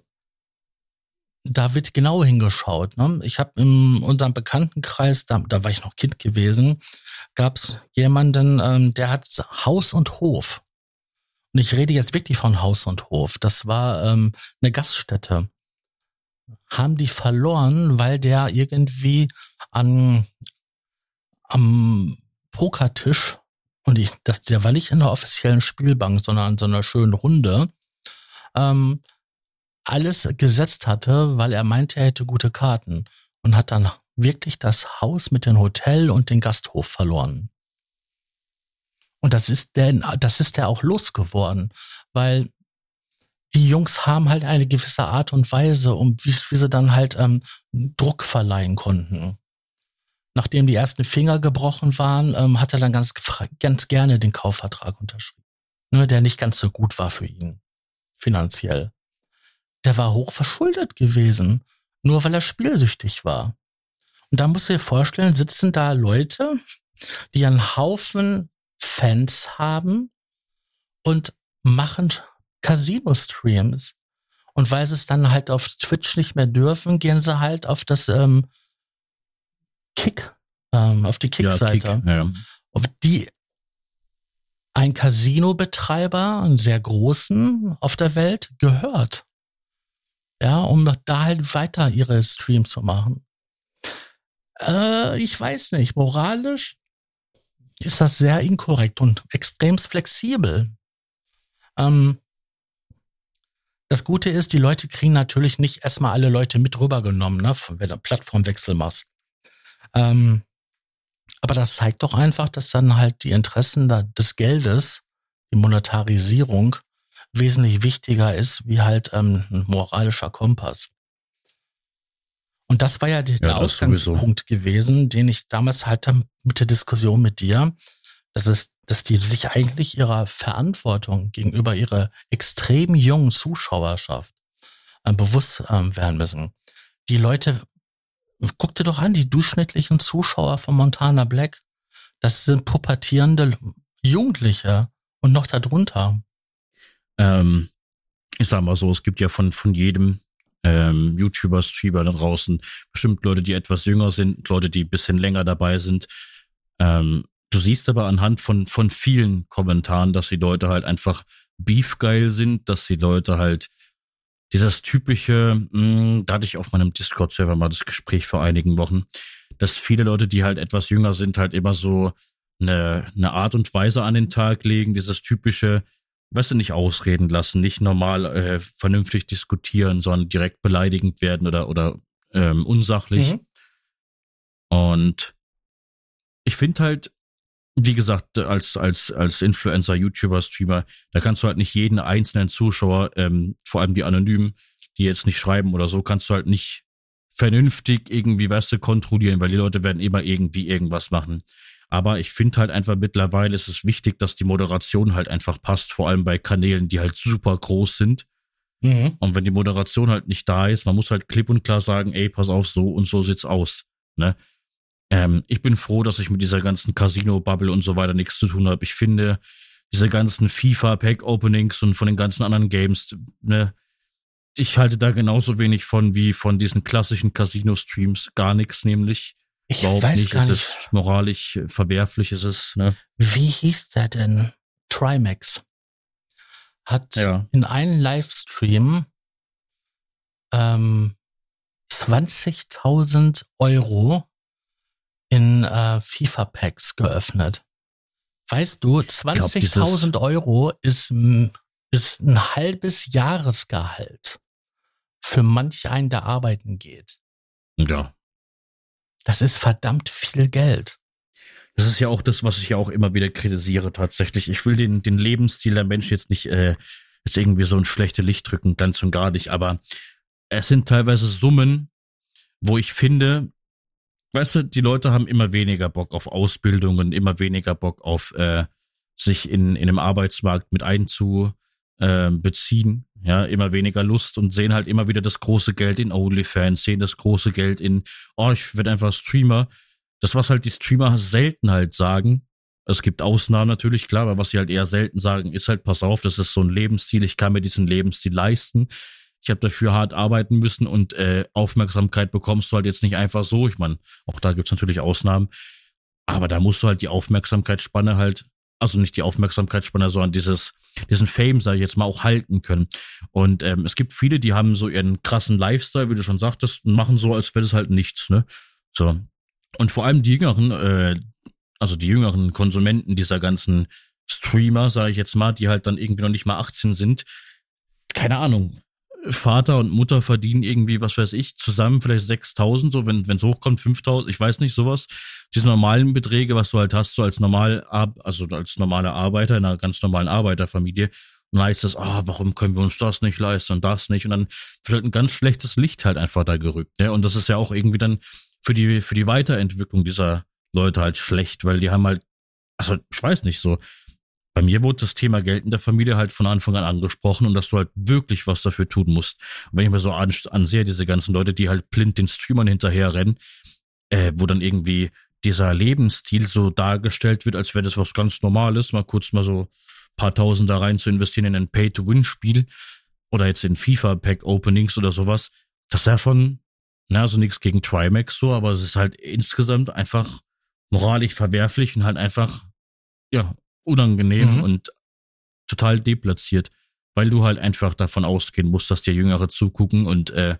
da wird genau hingeschaut. Ne? Ich habe in unserem Bekanntenkreis, da, da war ich noch Kind gewesen, gab es jemanden, ähm, der hat Haus und Hof. Und ich rede jetzt wirklich von Haus und Hof. Das war ähm, eine Gaststätte. Haben die verloren, weil der irgendwie an am Pokertisch und ich, das, der war nicht in der offiziellen Spielbank, sondern an so einer schönen Runde, ähm, alles gesetzt hatte, weil er meinte, er hätte gute Karten und hat dann wirklich das Haus mit dem Hotel und den Gasthof verloren. Und das ist der, das ist der auch losgeworden, weil die Jungs haben halt eine gewisse Art und Weise, um wie, wie sie dann halt ähm, Druck verleihen konnten. Nachdem die ersten Finger gebrochen waren, ähm, hat er dann ganz, ganz gerne den Kaufvertrag unterschrieben, ne, der nicht ganz so gut war für ihn finanziell der war hoch verschuldet gewesen, nur weil er spielsüchtig war. Und da musst du dir vorstellen, sitzen da Leute, die einen Haufen Fans haben und machen Casino-Streams. Und weil sie es dann halt auf Twitch nicht mehr dürfen, gehen sie halt auf das ähm, Kick, ähm, auf die Kick-Seite. Ja, Kick, ja. Auf die ein Casino-Betreiber, einen sehr großen auf der Welt, gehört ja, um da halt weiter ihre Streams zu machen. Äh, ich weiß nicht, moralisch ist das sehr inkorrekt und extrem flexibel. Ähm, das Gute ist, die Leute kriegen natürlich nicht erstmal alle Leute mit rübergenommen, ne, wenn du Plattformwechsel machst. Ähm, aber das zeigt doch einfach, dass dann halt die Interessen da, des Geldes, die Monetarisierung, wesentlich wichtiger ist wie halt ähm, ein moralischer Kompass. Und das war ja die, ja, der Ausgangspunkt sowieso. gewesen, den ich damals hatte mit der Diskussion mit dir, dass es, dass die sich eigentlich ihrer Verantwortung gegenüber ihrer extrem jungen Zuschauerschaft äh, bewusst ähm, werden müssen. Die Leute, guck dir doch an, die durchschnittlichen Zuschauer von Montana Black, das sind pubertierende Jugendliche und noch darunter. Ähm, ich sag mal so, es gibt ja von, von jedem ähm, YouTuber, Streamer da draußen bestimmt Leute, die etwas jünger sind, Leute, die ein bisschen länger dabei sind. Ähm, du siehst aber anhand von, von vielen Kommentaren, dass die Leute halt einfach beefgeil sind, dass die Leute halt dieses typische, mh, hm, da hatte ich auf meinem Discord-Server mal das Gespräch vor einigen Wochen, dass viele Leute, die halt etwas jünger sind, halt immer so eine, eine Art und Weise an den Tag legen, dieses typische, weißt du, nicht ausreden lassen, nicht normal äh, vernünftig diskutieren, sondern direkt beleidigend werden oder, oder ähm, unsachlich. Mhm. Und ich finde halt, wie gesagt, als, als, als Influencer, YouTuber, Streamer, da kannst du halt nicht jeden einzelnen Zuschauer, ähm, vor allem die Anonymen, die jetzt nicht schreiben oder so, kannst du halt nicht vernünftig irgendwie, weißt du, kontrollieren, weil die Leute werden immer irgendwie irgendwas machen. Aber ich finde halt einfach mittlerweile ist es wichtig, dass die Moderation halt einfach passt, vor allem bei Kanälen, die halt super groß sind. Mhm. Und wenn die Moderation halt nicht da ist, man muss halt klipp und klar sagen, ey, pass auf, so und so sieht's aus. Ne? Ähm, ich bin froh, dass ich mit dieser ganzen Casino-Bubble und so weiter nichts zu tun habe. Ich finde, diese ganzen FIFA-Pack-Openings und von den ganzen anderen Games, ne, ich halte da genauso wenig von wie von diesen klassischen Casino-Streams. Gar nichts, nämlich. Ich Überhaupt weiß nicht, gar nicht. Ist es moralisch verwerflich, ist es, ne? Wie hieß der denn? Trimax. Hat ja. in einem Livestream ähm, 20.000 Euro in äh, FIFA-Packs geöffnet. Weißt du, 20.000 Euro ist, ist ein halbes Jahresgehalt für manch einen, der arbeiten geht. Ja. Das ist verdammt viel Geld. Das ist ja auch das, was ich ja auch immer wieder kritisiere tatsächlich. Ich will den, den Lebensstil der Menschen jetzt nicht äh, jetzt irgendwie so ein schlechte Licht drücken, ganz und gar nicht, aber es sind teilweise Summen, wo ich finde, weißt du, die Leute haben immer weniger Bock auf Ausbildungen, immer weniger Bock auf äh, sich in, in einem Arbeitsmarkt mit einzubeziehen, äh, beziehen, ja, immer weniger Lust und sehen halt immer wieder das große Geld in OnlyFans, sehen das große Geld in, oh, ich werde einfach Streamer. Das, was halt die Streamer selten halt sagen, es gibt Ausnahmen natürlich, klar, aber was sie halt eher selten sagen, ist halt, pass auf, das ist so ein Lebensstil, ich kann mir diesen Lebensstil leisten ich habe dafür hart arbeiten müssen und äh, Aufmerksamkeit bekommst du halt jetzt nicht einfach so. Ich meine, auch da gibt's natürlich Ausnahmen, aber da musst du halt die Aufmerksamkeitsspanne halt, also nicht die Aufmerksamkeitsspanne, sondern dieses, diesen Fame, sag ich jetzt mal, auch halten können. Und ähm, es gibt viele, die haben so ihren krassen Lifestyle, wie du schon sagtest, und machen so, als wäre das halt nichts, ne? So. Und vor allem die jüngeren, äh, also die jüngeren Konsumenten dieser ganzen Streamer, sage ich jetzt mal, die halt dann irgendwie noch nicht mal 18 sind, keine Ahnung, Vater und Mutter verdienen irgendwie, was weiß ich, zusammen vielleicht 6000, so wenn es hochkommt 5000, ich weiß nicht, sowas. Diese normalen Beträge, was du halt hast, so als normal, also als normaler Arbeiter in einer ganz normalen Arbeiterfamilie. Und dann heißt es, ah, oh, warum können wir uns das nicht leisten und das nicht? Und dann wird halt ein ganz schlechtes Licht halt einfach da gerückt, ne? Und das ist ja auch irgendwie dann für die, für die Weiterentwicklung dieser Leute halt schlecht, weil die haben halt, also ich weiß nicht, so, bei mir wurde das Thema Geld in der Familie halt von Anfang an angesprochen und dass du halt wirklich was dafür tun musst. Und wenn ich mir so ansehe, diese ganzen Leute, die halt blind den Streamern hinterherrennen, äh, wo dann irgendwie dieser Lebensstil so dargestellt wird, als wäre das was ganz Normales, mal kurz mal so paar Tausend da rein zu investieren in ein Pay-to-Win-Spiel oder jetzt in FIFA-Pack-Openings oder sowas, das ist ja schon, na, also nichts gegen Trimax so, aber es ist halt insgesamt einfach moralisch verwerflich und halt einfach, ja, unangenehm mhm. und total deplatziert, weil du halt einfach davon ausgehen musst, dass dir Jüngere zugucken und äh,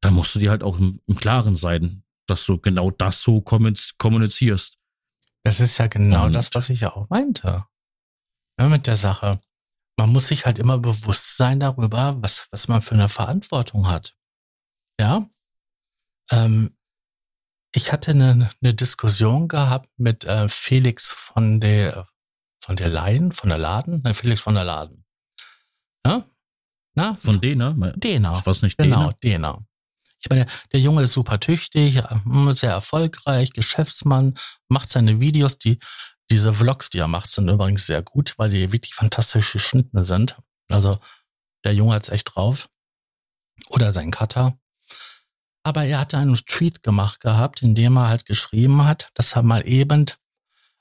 dann musst du dir halt auch im, im Klaren sein, dass du genau das so kommunizierst. Das ist ja genau und das, was ich ja auch meinte. Ja, mit der Sache. Man muss sich halt immer bewusst sein darüber, was, was man für eine Verantwortung hat. Ja. Ähm, ich hatte eine, eine Diskussion gehabt mit äh, Felix von der von der Leyen, von der Laden? Nein, Felix von der Laden. Ja? Na? Von Dena? Dena. Ich weiß nicht, Genau, Dena. Ich meine, der Junge ist super tüchtig, hm, sehr erfolgreich, Geschäftsmann, macht seine Videos, die, diese Vlogs, die er macht, sind übrigens sehr gut, weil die wirklich fantastisch geschnitten sind. Also, der Junge hat's echt drauf. Oder sein Cutter. Aber er hatte einen Tweet gemacht gehabt, in dem er halt geschrieben hat, dass er mal eben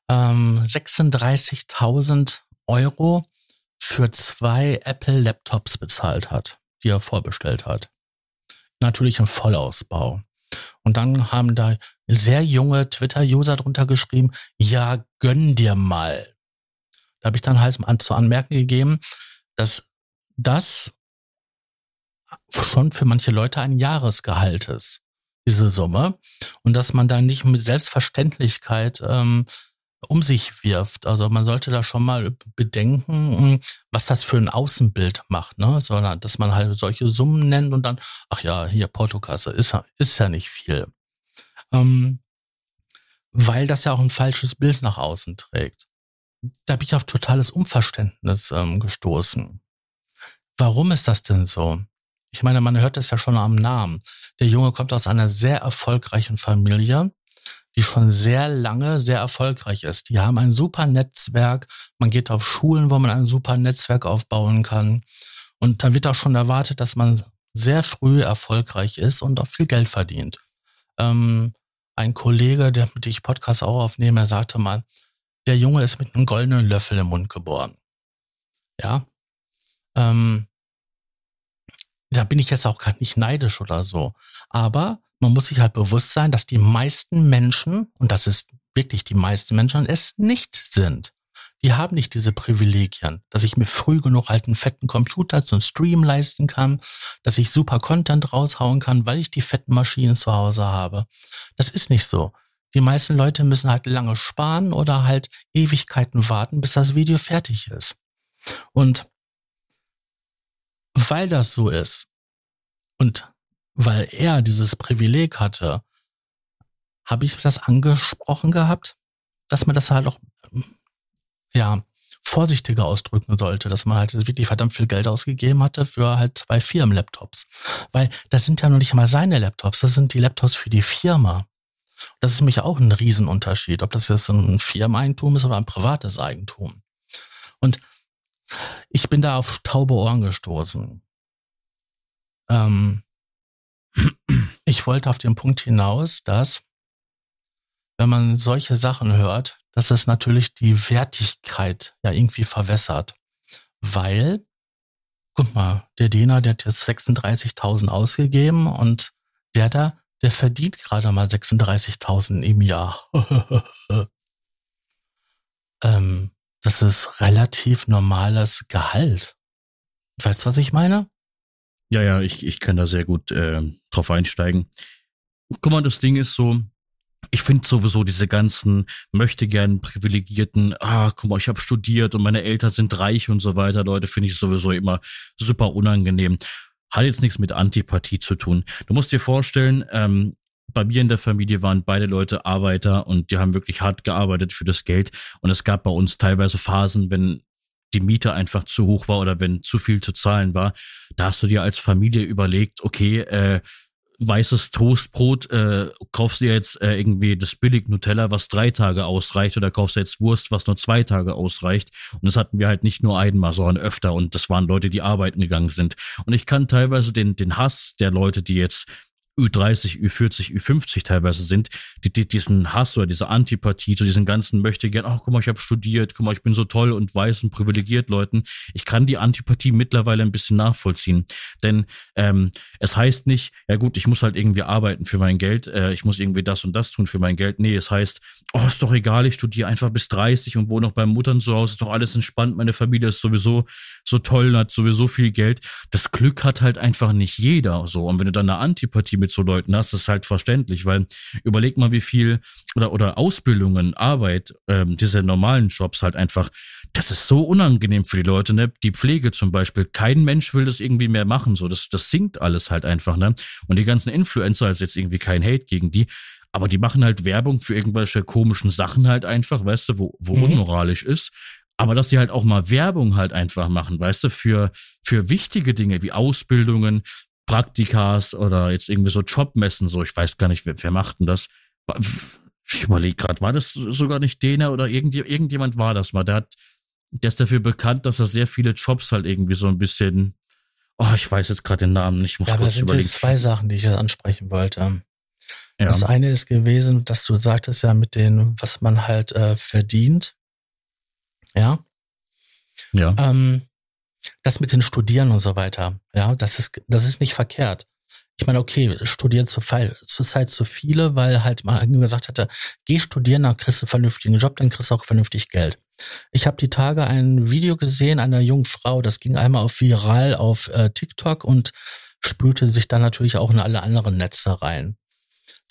ähm, 36.000 Euro für zwei Apple Laptops bezahlt hat, die er vorbestellt hat. Natürlich im Vollausbau. Und dann haben da sehr junge Twitter-User drunter geschrieben, ja, gönn dir mal. Da habe ich dann halt an, zu anmerken gegeben, dass das schon für manche Leute ein Jahresgehalt ist, diese Summe. Und dass man da nicht mit Selbstverständlichkeit ähm, um sich wirft. Also man sollte da schon mal bedenken, hm, was das für ein Außenbild macht, ne? Sondern, dass man halt solche Summen nennt und dann, ach ja, hier Portokasse, ist, ist ja nicht viel. Ähm, weil das ja auch ein falsches Bild nach außen trägt. Da bin ich auf totales Unverständnis ähm, gestoßen. Warum ist das denn so? Ich meine, man hört es ja schon am Namen. Der Junge kommt aus einer sehr erfolgreichen Familie die schon sehr lange sehr erfolgreich ist. Die haben ein super Netzwerk. Man geht auf Schulen, wo man ein super Netzwerk aufbauen kann. Und da wird auch schon erwartet, dass man sehr früh erfolgreich ist und auch viel Geld verdient. Ähm, ein Kollege, der mit dem ich Podcast auch aufnehme, sagte mal, der Junge ist mit einem goldenen Löffel im Mund geboren. Ja. Ähm, da bin ich jetzt auch gar nicht neidisch oder so. Aber man muss sich halt bewusst sein, dass die meisten Menschen, und das ist wirklich die meisten Menschen, es nicht sind. Die haben nicht diese Privilegien, dass ich mir früh genug halt einen fetten Computer zum Stream leisten kann, dass ich super Content raushauen kann, weil ich die fetten Maschinen zu Hause habe. Das ist nicht so. Die meisten Leute müssen halt lange sparen oder halt Ewigkeiten warten, bis das Video fertig ist. Und weil das so ist und weil er dieses Privileg hatte, habe ich das angesprochen gehabt, dass man das halt auch, ja, vorsichtiger ausdrücken sollte, dass man halt wirklich verdammt viel Geld ausgegeben hatte für halt zwei Firmenlaptops. Weil das sind ja noch nicht mal seine Laptops, das sind die Laptops für die Firma. Das ist nämlich auch ein Riesenunterschied, ob das jetzt ein Firmeneigentum ist oder ein privates Eigentum. Und ich bin da auf taube Ohren gestoßen. Ähm, ich wollte auf den Punkt hinaus, dass wenn man solche Sachen hört, dass es natürlich die Wertigkeit ja irgendwie verwässert. Weil, guck mal, der Dena, der hat jetzt 36.000 ausgegeben und der da, der verdient gerade mal 36.000 im Jahr. ähm, das ist relativ normales Gehalt. Weißt du, was ich meine? Ja, ja, ich, ich kann da sehr gut äh, drauf einsteigen. Guck mal, das Ding ist so, ich finde sowieso diese ganzen möchte gern privilegierten, ah, guck mal, ich habe studiert und meine Eltern sind reich und so weiter, Leute, finde ich sowieso immer super unangenehm. Hat jetzt nichts mit Antipathie zu tun. Du musst dir vorstellen, ähm, bei mir in der Familie waren beide Leute Arbeiter und die haben wirklich hart gearbeitet für das Geld. Und es gab bei uns teilweise Phasen, wenn die Miete einfach zu hoch war oder wenn zu viel zu zahlen war, da hast du dir als Familie überlegt, okay, äh, weißes Toastbrot, äh, kaufst du jetzt äh, irgendwie das billig Nutella, was drei Tage ausreicht, oder kaufst du jetzt Wurst, was nur zwei Tage ausreicht. Und das hatten wir halt nicht nur einmal, sondern öfter. Und das waren Leute, die arbeiten gegangen sind. Und ich kann teilweise den, den Hass der Leute, die jetzt Ü30, Ü40, Ü50 teilweise sind, die, die diesen Hass oder diese Antipathie zu diesen ganzen möchte gern, ach guck mal, ich habe studiert, guck mal, ich bin so toll und weiß und privilegiert Leuten. Ich kann die Antipathie mittlerweile ein bisschen nachvollziehen. Denn ähm, es heißt nicht, ja gut, ich muss halt irgendwie arbeiten für mein Geld, äh, ich muss irgendwie das und das tun für mein Geld. Nee, es heißt, oh, ist doch egal, ich studiere einfach bis 30 und wohne noch bei Muttern zu Hause, ist doch alles entspannt, meine Familie ist sowieso so toll, hat sowieso viel Geld. Das Glück hat halt einfach nicht jeder so. Und wenn du dann eine Antipathie mit so Leuten hast, ist halt verständlich, weil überleg mal, wie viel oder oder Ausbildungen, Arbeit, ähm, diese normalen Jobs halt einfach, das ist so unangenehm für die Leute, ne? Die Pflege zum Beispiel, kein Mensch will das irgendwie mehr machen, so das das sinkt alles halt einfach, ne? Und die ganzen Influencer, ist jetzt irgendwie kein Hate gegen die, aber die machen halt Werbung für irgendwelche komischen Sachen halt einfach, weißt du, wo, wo mhm. unmoralisch ist. Aber dass die halt auch mal Werbung halt einfach machen, weißt du, für, für wichtige Dinge wie Ausbildungen, Praktikas oder jetzt irgendwie so Jobmessen, so ich weiß gar nicht, wer, wer macht denn das? Ich überlege gerade, war das sogar nicht Dena oder irgendjemand, irgendjemand war das mal? Der hat, der ist dafür bekannt, dass er sehr viele Jobs halt irgendwie so ein bisschen, oh, ich weiß jetzt gerade den Namen nicht. Ich muss ja, aber es sind überlegen. jetzt zwei Sachen, die ich jetzt ansprechen wollte. Ja. Das eine ist gewesen, dass du sagtest ja mit den, was man halt äh, verdient. Ja. Ja. Ähm, das mit den Studieren und so weiter, ja, das ist, das ist nicht verkehrt. Ich meine, okay, studieren zur Zeit zu viele, weil halt mal gesagt hatte, geh studieren, dann kriegst du einen vernünftigen Job, dann kriegst du auch vernünftig Geld. Ich habe die Tage ein Video gesehen einer jungen Frau, das ging einmal auf viral auf äh, TikTok und spülte sich dann natürlich auch in alle anderen Netze rein.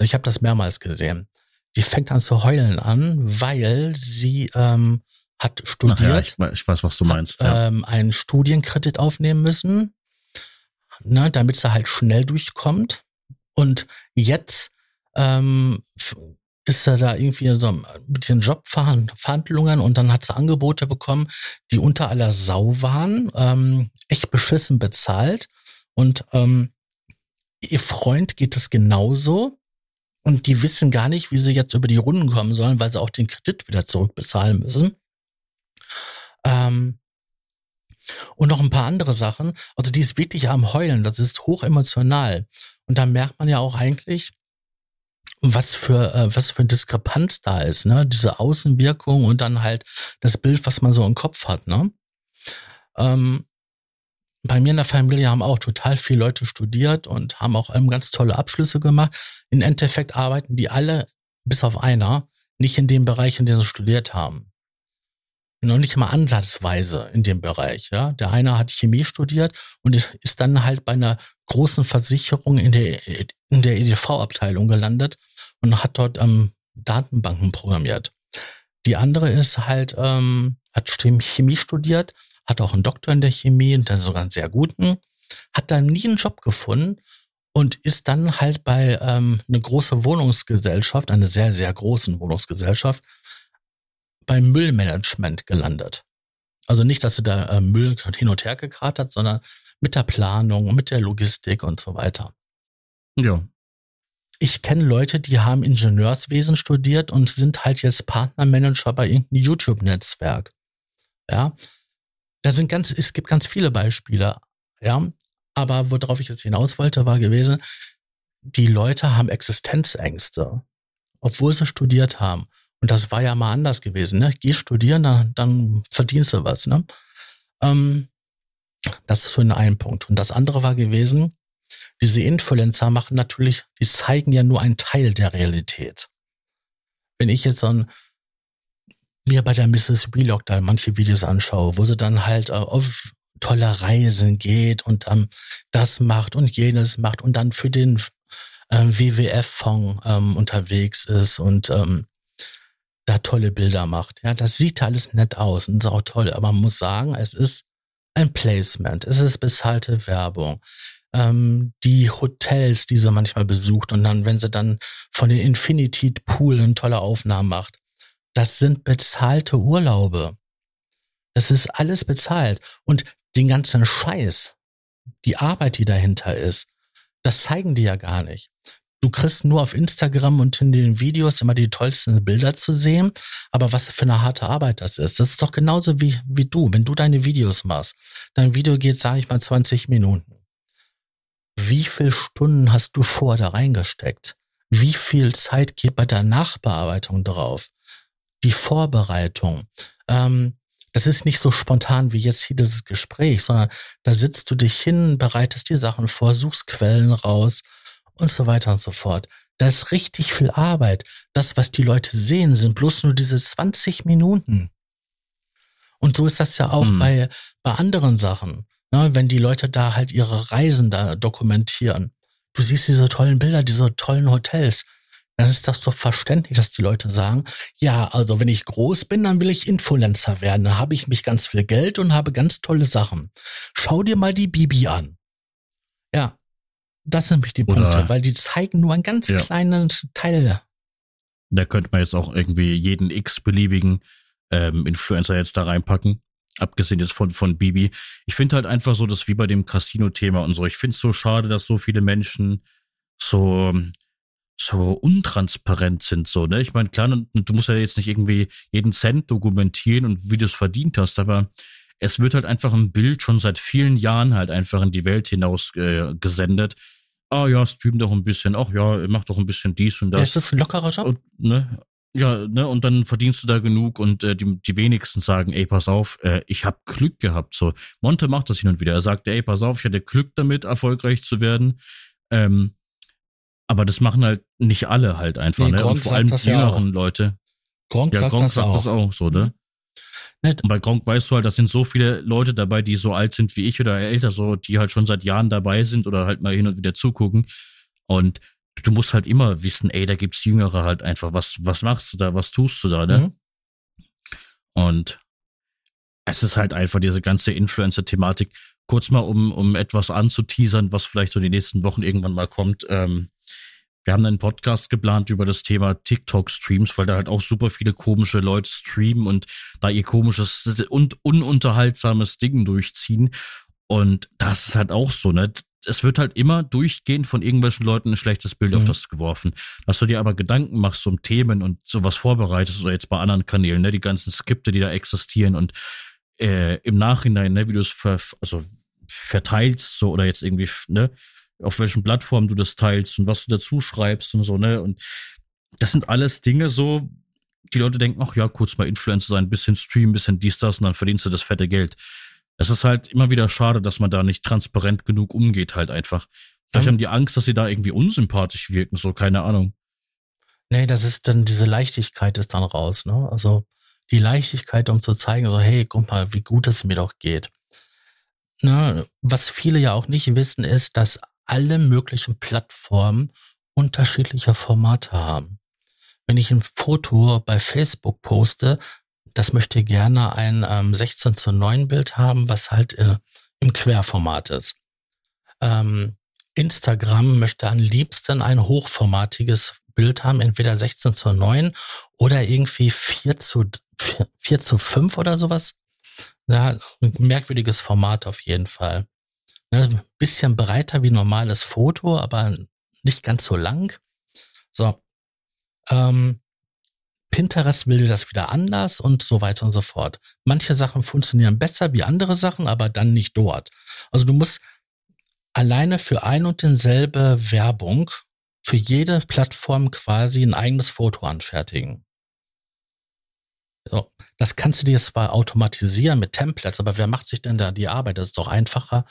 Ich habe das mehrmals gesehen. die fängt an zu heulen an, weil sie ähm, hat studiert. Ja, ich, ich, weiß, was du meinst. Hat, ja. ähm, einen Studienkredit aufnehmen müssen, ne, damit sie halt schnell durchkommt. Und jetzt ähm, ist er da irgendwie so mit den Jobverhandlungen und dann hat sie Angebote bekommen, die unter aller Sau waren, ähm, echt beschissen bezahlt. Und ähm, ihr Freund geht es genauso. Und die wissen gar nicht, wie sie jetzt über die Runden kommen sollen, weil sie auch den Kredit wieder zurückbezahlen müssen. Ähm, und noch ein paar andere Sachen. Also die ist wirklich am Heulen. Das ist hoch emotional. Und da merkt man ja auch eigentlich, was für äh, was für eine Diskrepanz da ist, ne? Diese Außenwirkung und dann halt das Bild, was man so im Kopf hat, ne? Ähm, bei mir in der Familie haben auch total viele Leute studiert und haben auch ähm, ganz tolle Abschlüsse gemacht. Im Endeffekt arbeiten die alle, bis auf einer, nicht in dem Bereich, in dem sie studiert haben. Noch nicht mal ansatzweise in dem Bereich. Ja, der eine hat Chemie studiert und ist dann halt bei einer großen Versicherung in der in der EDV-Abteilung gelandet und hat dort ähm, Datenbanken programmiert. Die andere ist halt ähm, hat Chemie studiert, hat auch einen Doktor in der Chemie und dann sogar einen sehr guten, hat dann nie einen Job gefunden und ist dann halt bei ähm, eine große Wohnungsgesellschaft, eine sehr, sehr großen Wohnungsgesellschaft, beim Müllmanagement gelandet. Also nicht, dass sie da äh, Müll hin und her gekarrt hat, sondern mit der Planung, mit der Logistik und so weiter. Ja. Ich kenne Leute, die haben Ingenieurswesen studiert und sind halt jetzt Partnermanager bei irgendeinem YouTube-Netzwerk. Ja, da sind ganz, es gibt ganz viele Beispiele, ja. Aber worauf ich jetzt hinaus wollte, war gewesen, die Leute haben Existenzängste, obwohl sie studiert haben. Und das war ja mal anders gewesen, ne? Geh studieren, dann, dann verdienst du was, ne? Ähm, das ist für einen Punkt. Und das andere war gewesen, diese Influencer machen natürlich, die zeigen ja nur einen Teil der Realität. Wenn ich jetzt so ein mir bei der Mississippi Log da manche Videos anschaue, wo sie dann halt äh, auf tolle Reisen geht und ähm, das macht und jenes macht und dann für den ähm, WWF-Fonds ähm, unterwegs ist und ähm, da tolle Bilder macht. Ja, das sieht alles nett aus und ist auch toll, aber man muss sagen, es ist ein Placement, es ist bezahlte Werbung. Ähm, die Hotels, die sie manchmal besucht und dann, wenn sie dann von den Infinity Pool eine tolle Aufnahmen macht, das sind bezahlte Urlaube. Das ist alles bezahlt. Und den ganzen Scheiß, die Arbeit, die dahinter ist, das zeigen die ja gar nicht. Du kriegst nur auf Instagram und in den Videos immer die tollsten Bilder zu sehen, aber was für eine harte Arbeit das ist. Das ist doch genauso wie, wie du. Wenn du deine Videos machst, dein Video geht, sage ich mal, 20 Minuten. Wie viel Stunden hast du vor da reingesteckt? Wie viel Zeit geht bei der Nachbearbeitung drauf? die Vorbereitung. Ähm, das ist nicht so spontan wie jetzt hier dieses Gespräch, sondern da sitzt du dich hin, bereitest die Sachen vor, suchst Quellen raus und so weiter und so fort. Da ist richtig viel Arbeit. Das, was die Leute sehen, sind bloß nur diese 20 Minuten. Und so ist das ja auch mhm. bei, bei anderen Sachen. Ne, wenn die Leute da halt ihre Reisen da dokumentieren. Du siehst diese tollen Bilder, diese tollen Hotels dann ist das doch verständlich, dass die Leute sagen, ja, also wenn ich groß bin, dann will ich Influencer werden, dann habe ich mich ganz viel Geld und habe ganz tolle Sachen. Schau dir mal die Bibi an. Das sind nämlich die Oder, Punkte, weil die zeigen nur einen ganz ja. kleinen Teil. Da könnte man jetzt auch irgendwie jeden x-beliebigen ähm, Influencer jetzt da reinpacken. Abgesehen jetzt von, von Bibi. Ich finde halt einfach so, dass wie bei dem Casino-Thema und so, ich finde es so schade, dass so viele Menschen so so untransparent sind, so, ne? Ich meine, klar, du musst ja jetzt nicht irgendwie jeden Cent dokumentieren und wie du es verdient hast, aber es wird halt einfach ein Bild schon seit vielen Jahren halt einfach in die Welt hinaus äh, gesendet. Ah ja, stream doch ein bisschen, ach ja, mach doch ein bisschen dies und das. Ja, ist das ein lockerer Job? Und, ne? Ja, ne, und dann verdienst du da genug und äh, die, die wenigsten sagen, ey, pass auf, äh, ich hab Glück gehabt. So, Monte macht das hin und wieder. Er sagt, ey, pass auf, ich hatte Glück damit, erfolgreich zu werden. Ähm, aber das machen halt nicht alle halt einfach, nee, ne? Gronk und vor allem die jüngeren ja Leute. Gronk ja, sagt, Gronk das, sagt auch. das auch so, ne? Mhm. Und bei Gronk weißt du halt, das sind so viele Leute dabei, die so alt sind wie ich oder älter, so, die halt schon seit Jahren dabei sind oder halt mal hin und wieder zugucken. Und du musst halt immer wissen, ey, da gibt's Jüngere halt einfach, was, was machst du da, was tust du da, ne? Mhm. Und es ist halt einfach diese ganze Influencer-Thematik. Kurz mal, um, um etwas anzuteasern, was vielleicht so die nächsten Wochen irgendwann mal kommt. Ähm, wir haben einen Podcast geplant über das Thema TikTok-Streams, weil da halt auch super viele komische Leute streamen und da ihr komisches und ununterhaltsames Ding durchziehen. Und das ist halt auch so, ne? Es wird halt immer durchgehend von irgendwelchen Leuten ein schlechtes Bild mhm. auf das geworfen. Dass du dir aber Gedanken machst um Themen und sowas vorbereitest, oder jetzt bei anderen Kanälen, ne, die ganzen Skripte, die da existieren und äh, im Nachhinein, ne, wie du es ver also verteilst, so oder jetzt irgendwie, ne, auf welchen Plattformen du das teilst und was du dazu schreibst und so, ne? Und das sind alles Dinge so, die Leute denken, ach ja, kurz mal Influencer sein, bisschen streamen, bisschen dies, das und dann verdienst du das fette Geld. Es ist halt immer wieder schade, dass man da nicht transparent genug umgeht, halt einfach. Vielleicht haben die Angst, dass sie da irgendwie unsympathisch wirken, so, keine Ahnung. Nee, das ist dann, diese Leichtigkeit ist dann raus, ne? Also, die Leichtigkeit, um zu zeigen, so, hey, guck mal, wie gut es mir doch geht. Ne, was viele ja auch nicht wissen, ist, dass alle möglichen Plattformen unterschiedliche Formate haben. Wenn ich ein Foto bei Facebook poste, das möchte gerne ein ähm, 16 zu 9 Bild haben, was halt äh, im Querformat ist. Ähm, Instagram möchte am liebsten ein hochformatiges Bild haben, entweder 16 zu 9 oder irgendwie 4 zu, 4, 4 zu 5 oder sowas. Ja, ein merkwürdiges Format auf jeden Fall. Ne, bisschen breiter wie normales Foto, aber nicht ganz so lang. So. Ähm, Pinterest will das wieder anders und so weiter und so fort. Manche Sachen funktionieren besser wie andere Sachen, aber dann nicht dort. Also du musst alleine für ein und denselbe Werbung für jede Plattform quasi ein eigenes Foto anfertigen. So, das kannst du dir zwar automatisieren mit Templates, aber wer macht sich denn da die Arbeit? Das ist doch einfacher,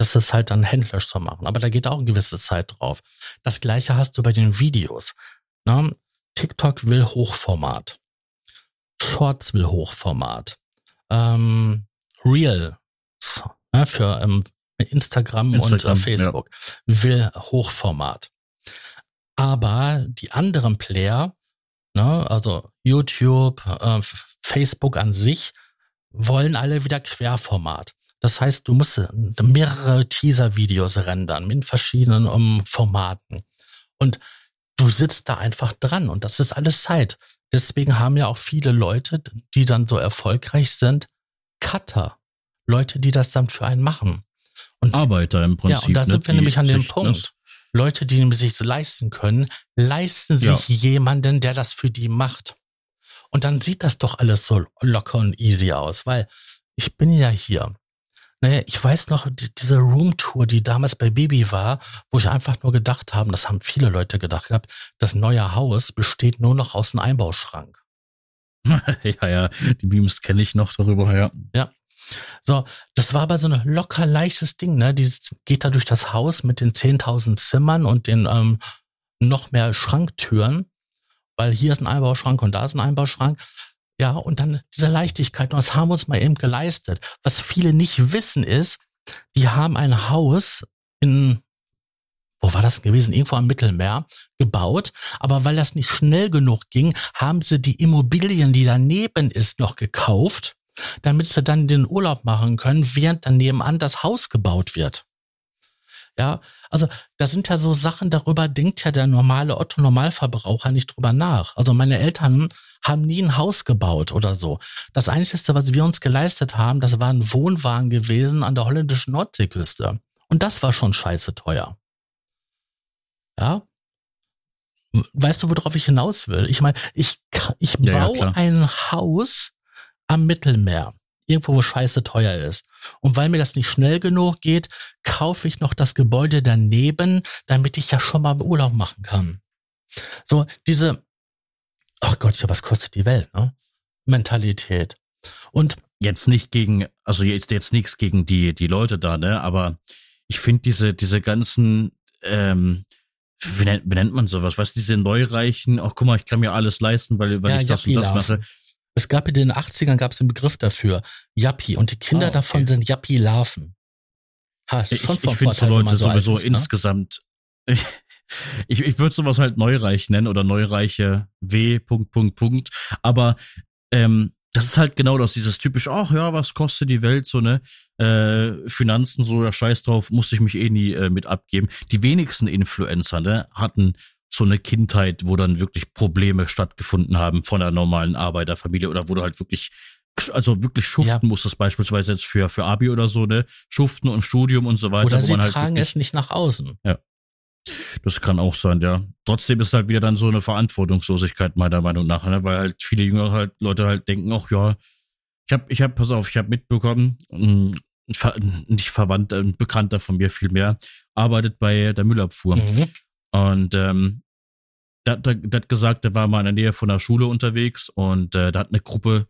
das ist halt dann händlerisch zu machen. Aber da geht auch eine gewisse Zeit drauf. Das gleiche hast du bei den Videos. Ne? TikTok will Hochformat. Shorts will Hochformat. Ähm, Real ne, für ähm, Instagram, Instagram, und äh, Facebook ja. will Hochformat. Aber die anderen Player, ne, also YouTube, äh, Facebook an sich, wollen alle wieder Querformat. Das heißt, du musst mehrere Teaser-Videos rendern in verschiedenen um, Formaten. Und du sitzt da einfach dran und das ist alles Zeit. Deswegen haben ja auch viele Leute, die dann so erfolgreich sind, Cutter. Leute, die das dann für einen machen. Und, Arbeiter im Prinzip. Ja, und da ne, sind wir nämlich an dem Punkt. Leute, die sich leisten können, leisten sich ja. jemanden, der das für die macht. Und dann sieht das doch alles so locker und easy aus, weil ich bin ja hier. Naja, ich weiß noch, die, diese Roomtour, die damals bei Baby war, wo ich einfach nur gedacht habe, das haben viele Leute gedacht gehabt, das neue Haus besteht nur noch aus einem Einbauschrank. ja, ja, die Beams kenne ich noch darüber, ja. Ja. So, das war aber so ein locker leichtes Ding, ne? Die geht da durch das Haus mit den 10.000 Zimmern und den ähm, noch mehr Schranktüren, weil hier ist ein Einbauschrank und da ist ein Einbauschrank. Ja, und dann diese Leichtigkeit. Und das haben wir uns mal eben geleistet. Was viele nicht wissen ist, die haben ein Haus in, wo war das gewesen? Irgendwo am Mittelmeer gebaut. Aber weil das nicht schnell genug ging, haben sie die Immobilien, die daneben ist, noch gekauft, damit sie dann den Urlaub machen können, während dann nebenan das Haus gebaut wird. Ja, also da sind ja so Sachen, darüber denkt ja der normale Otto-Normalverbraucher nicht drüber nach. Also meine Eltern haben nie ein Haus gebaut oder so. Das Einzige, was wir uns geleistet haben, das war ein Wohnwagen gewesen an der holländischen Nordseeküste. Und das war schon scheiße teuer. Ja. Weißt du, worauf ich hinaus will? Ich meine, ich, ich ja, baue ja, ein Haus am Mittelmeer. Irgendwo, wo scheiße teuer ist. Und weil mir das nicht schnell genug geht, kaufe ich noch das Gebäude daneben, damit ich ja schon mal Urlaub machen kann. So, diese, ach Gott, ja, was kostet die Welt, ne? Mentalität. Und jetzt nicht gegen, also jetzt, jetzt nichts gegen die, die Leute da, ne? Aber ich finde diese, diese ganzen, ähm, wie nennt, wie nennt man sowas? Was diese Neureichen, ach guck mal, ich kann mir alles leisten, weil, weil ja, ich das und das mache. Es gab in den 80ern gab es einen Begriff dafür, Yappi, und die Kinder ah, okay. davon sind Yappi-Larven. Ha, ich, ich finde so Leute sowieso ist, ne? Ich, ich würde sowas halt Neureich nennen oder Neureiche W. Punkt, Punkt, Punkt. Aber ähm, das ist halt genau das, dieses typisch, ach ja, was kostet die Welt, so, ne? Äh, Finanzen, so, ja, scheiß drauf, musste ich mich eh nie äh, mit abgeben. Die wenigsten Influencer, ne, hatten so eine Kindheit, wo dann wirklich Probleme stattgefunden haben von einer normalen Arbeiterfamilie oder wo du halt wirklich, also wirklich schuften ja. musstest, beispielsweise jetzt für, für Abi oder so, ne? Schuften und Studium und so weiter. Oder sie halt tragen es nicht nach außen. Ja. Das kann auch sein, ja. Trotzdem ist halt wieder dann so eine Verantwortungslosigkeit meiner Meinung nach, ne? weil halt viele jüngere halt Leute halt denken, ach ja, ich hab, ich hab, pass auf, ich hab mitbekommen, ein, nicht Verwandter, ein Bekannter von mir vielmehr, arbeitet bei der Müllabfuhr. Mhm. Und ähm, der, der, der hat gesagt, der war mal in der Nähe von der Schule unterwegs und äh, da hat eine Gruppe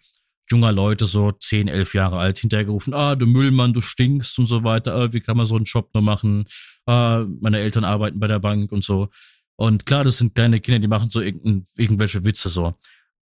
junger Leute, so 10, 11 Jahre alt, hinterhergerufen, ah, du Müllmann, du stinkst und so weiter, ah, wie kann man so einen Job noch machen? Ah, meine Eltern arbeiten bei der Bank und so. Und klar, das sind kleine Kinder, die machen so irgendwelche Witze so.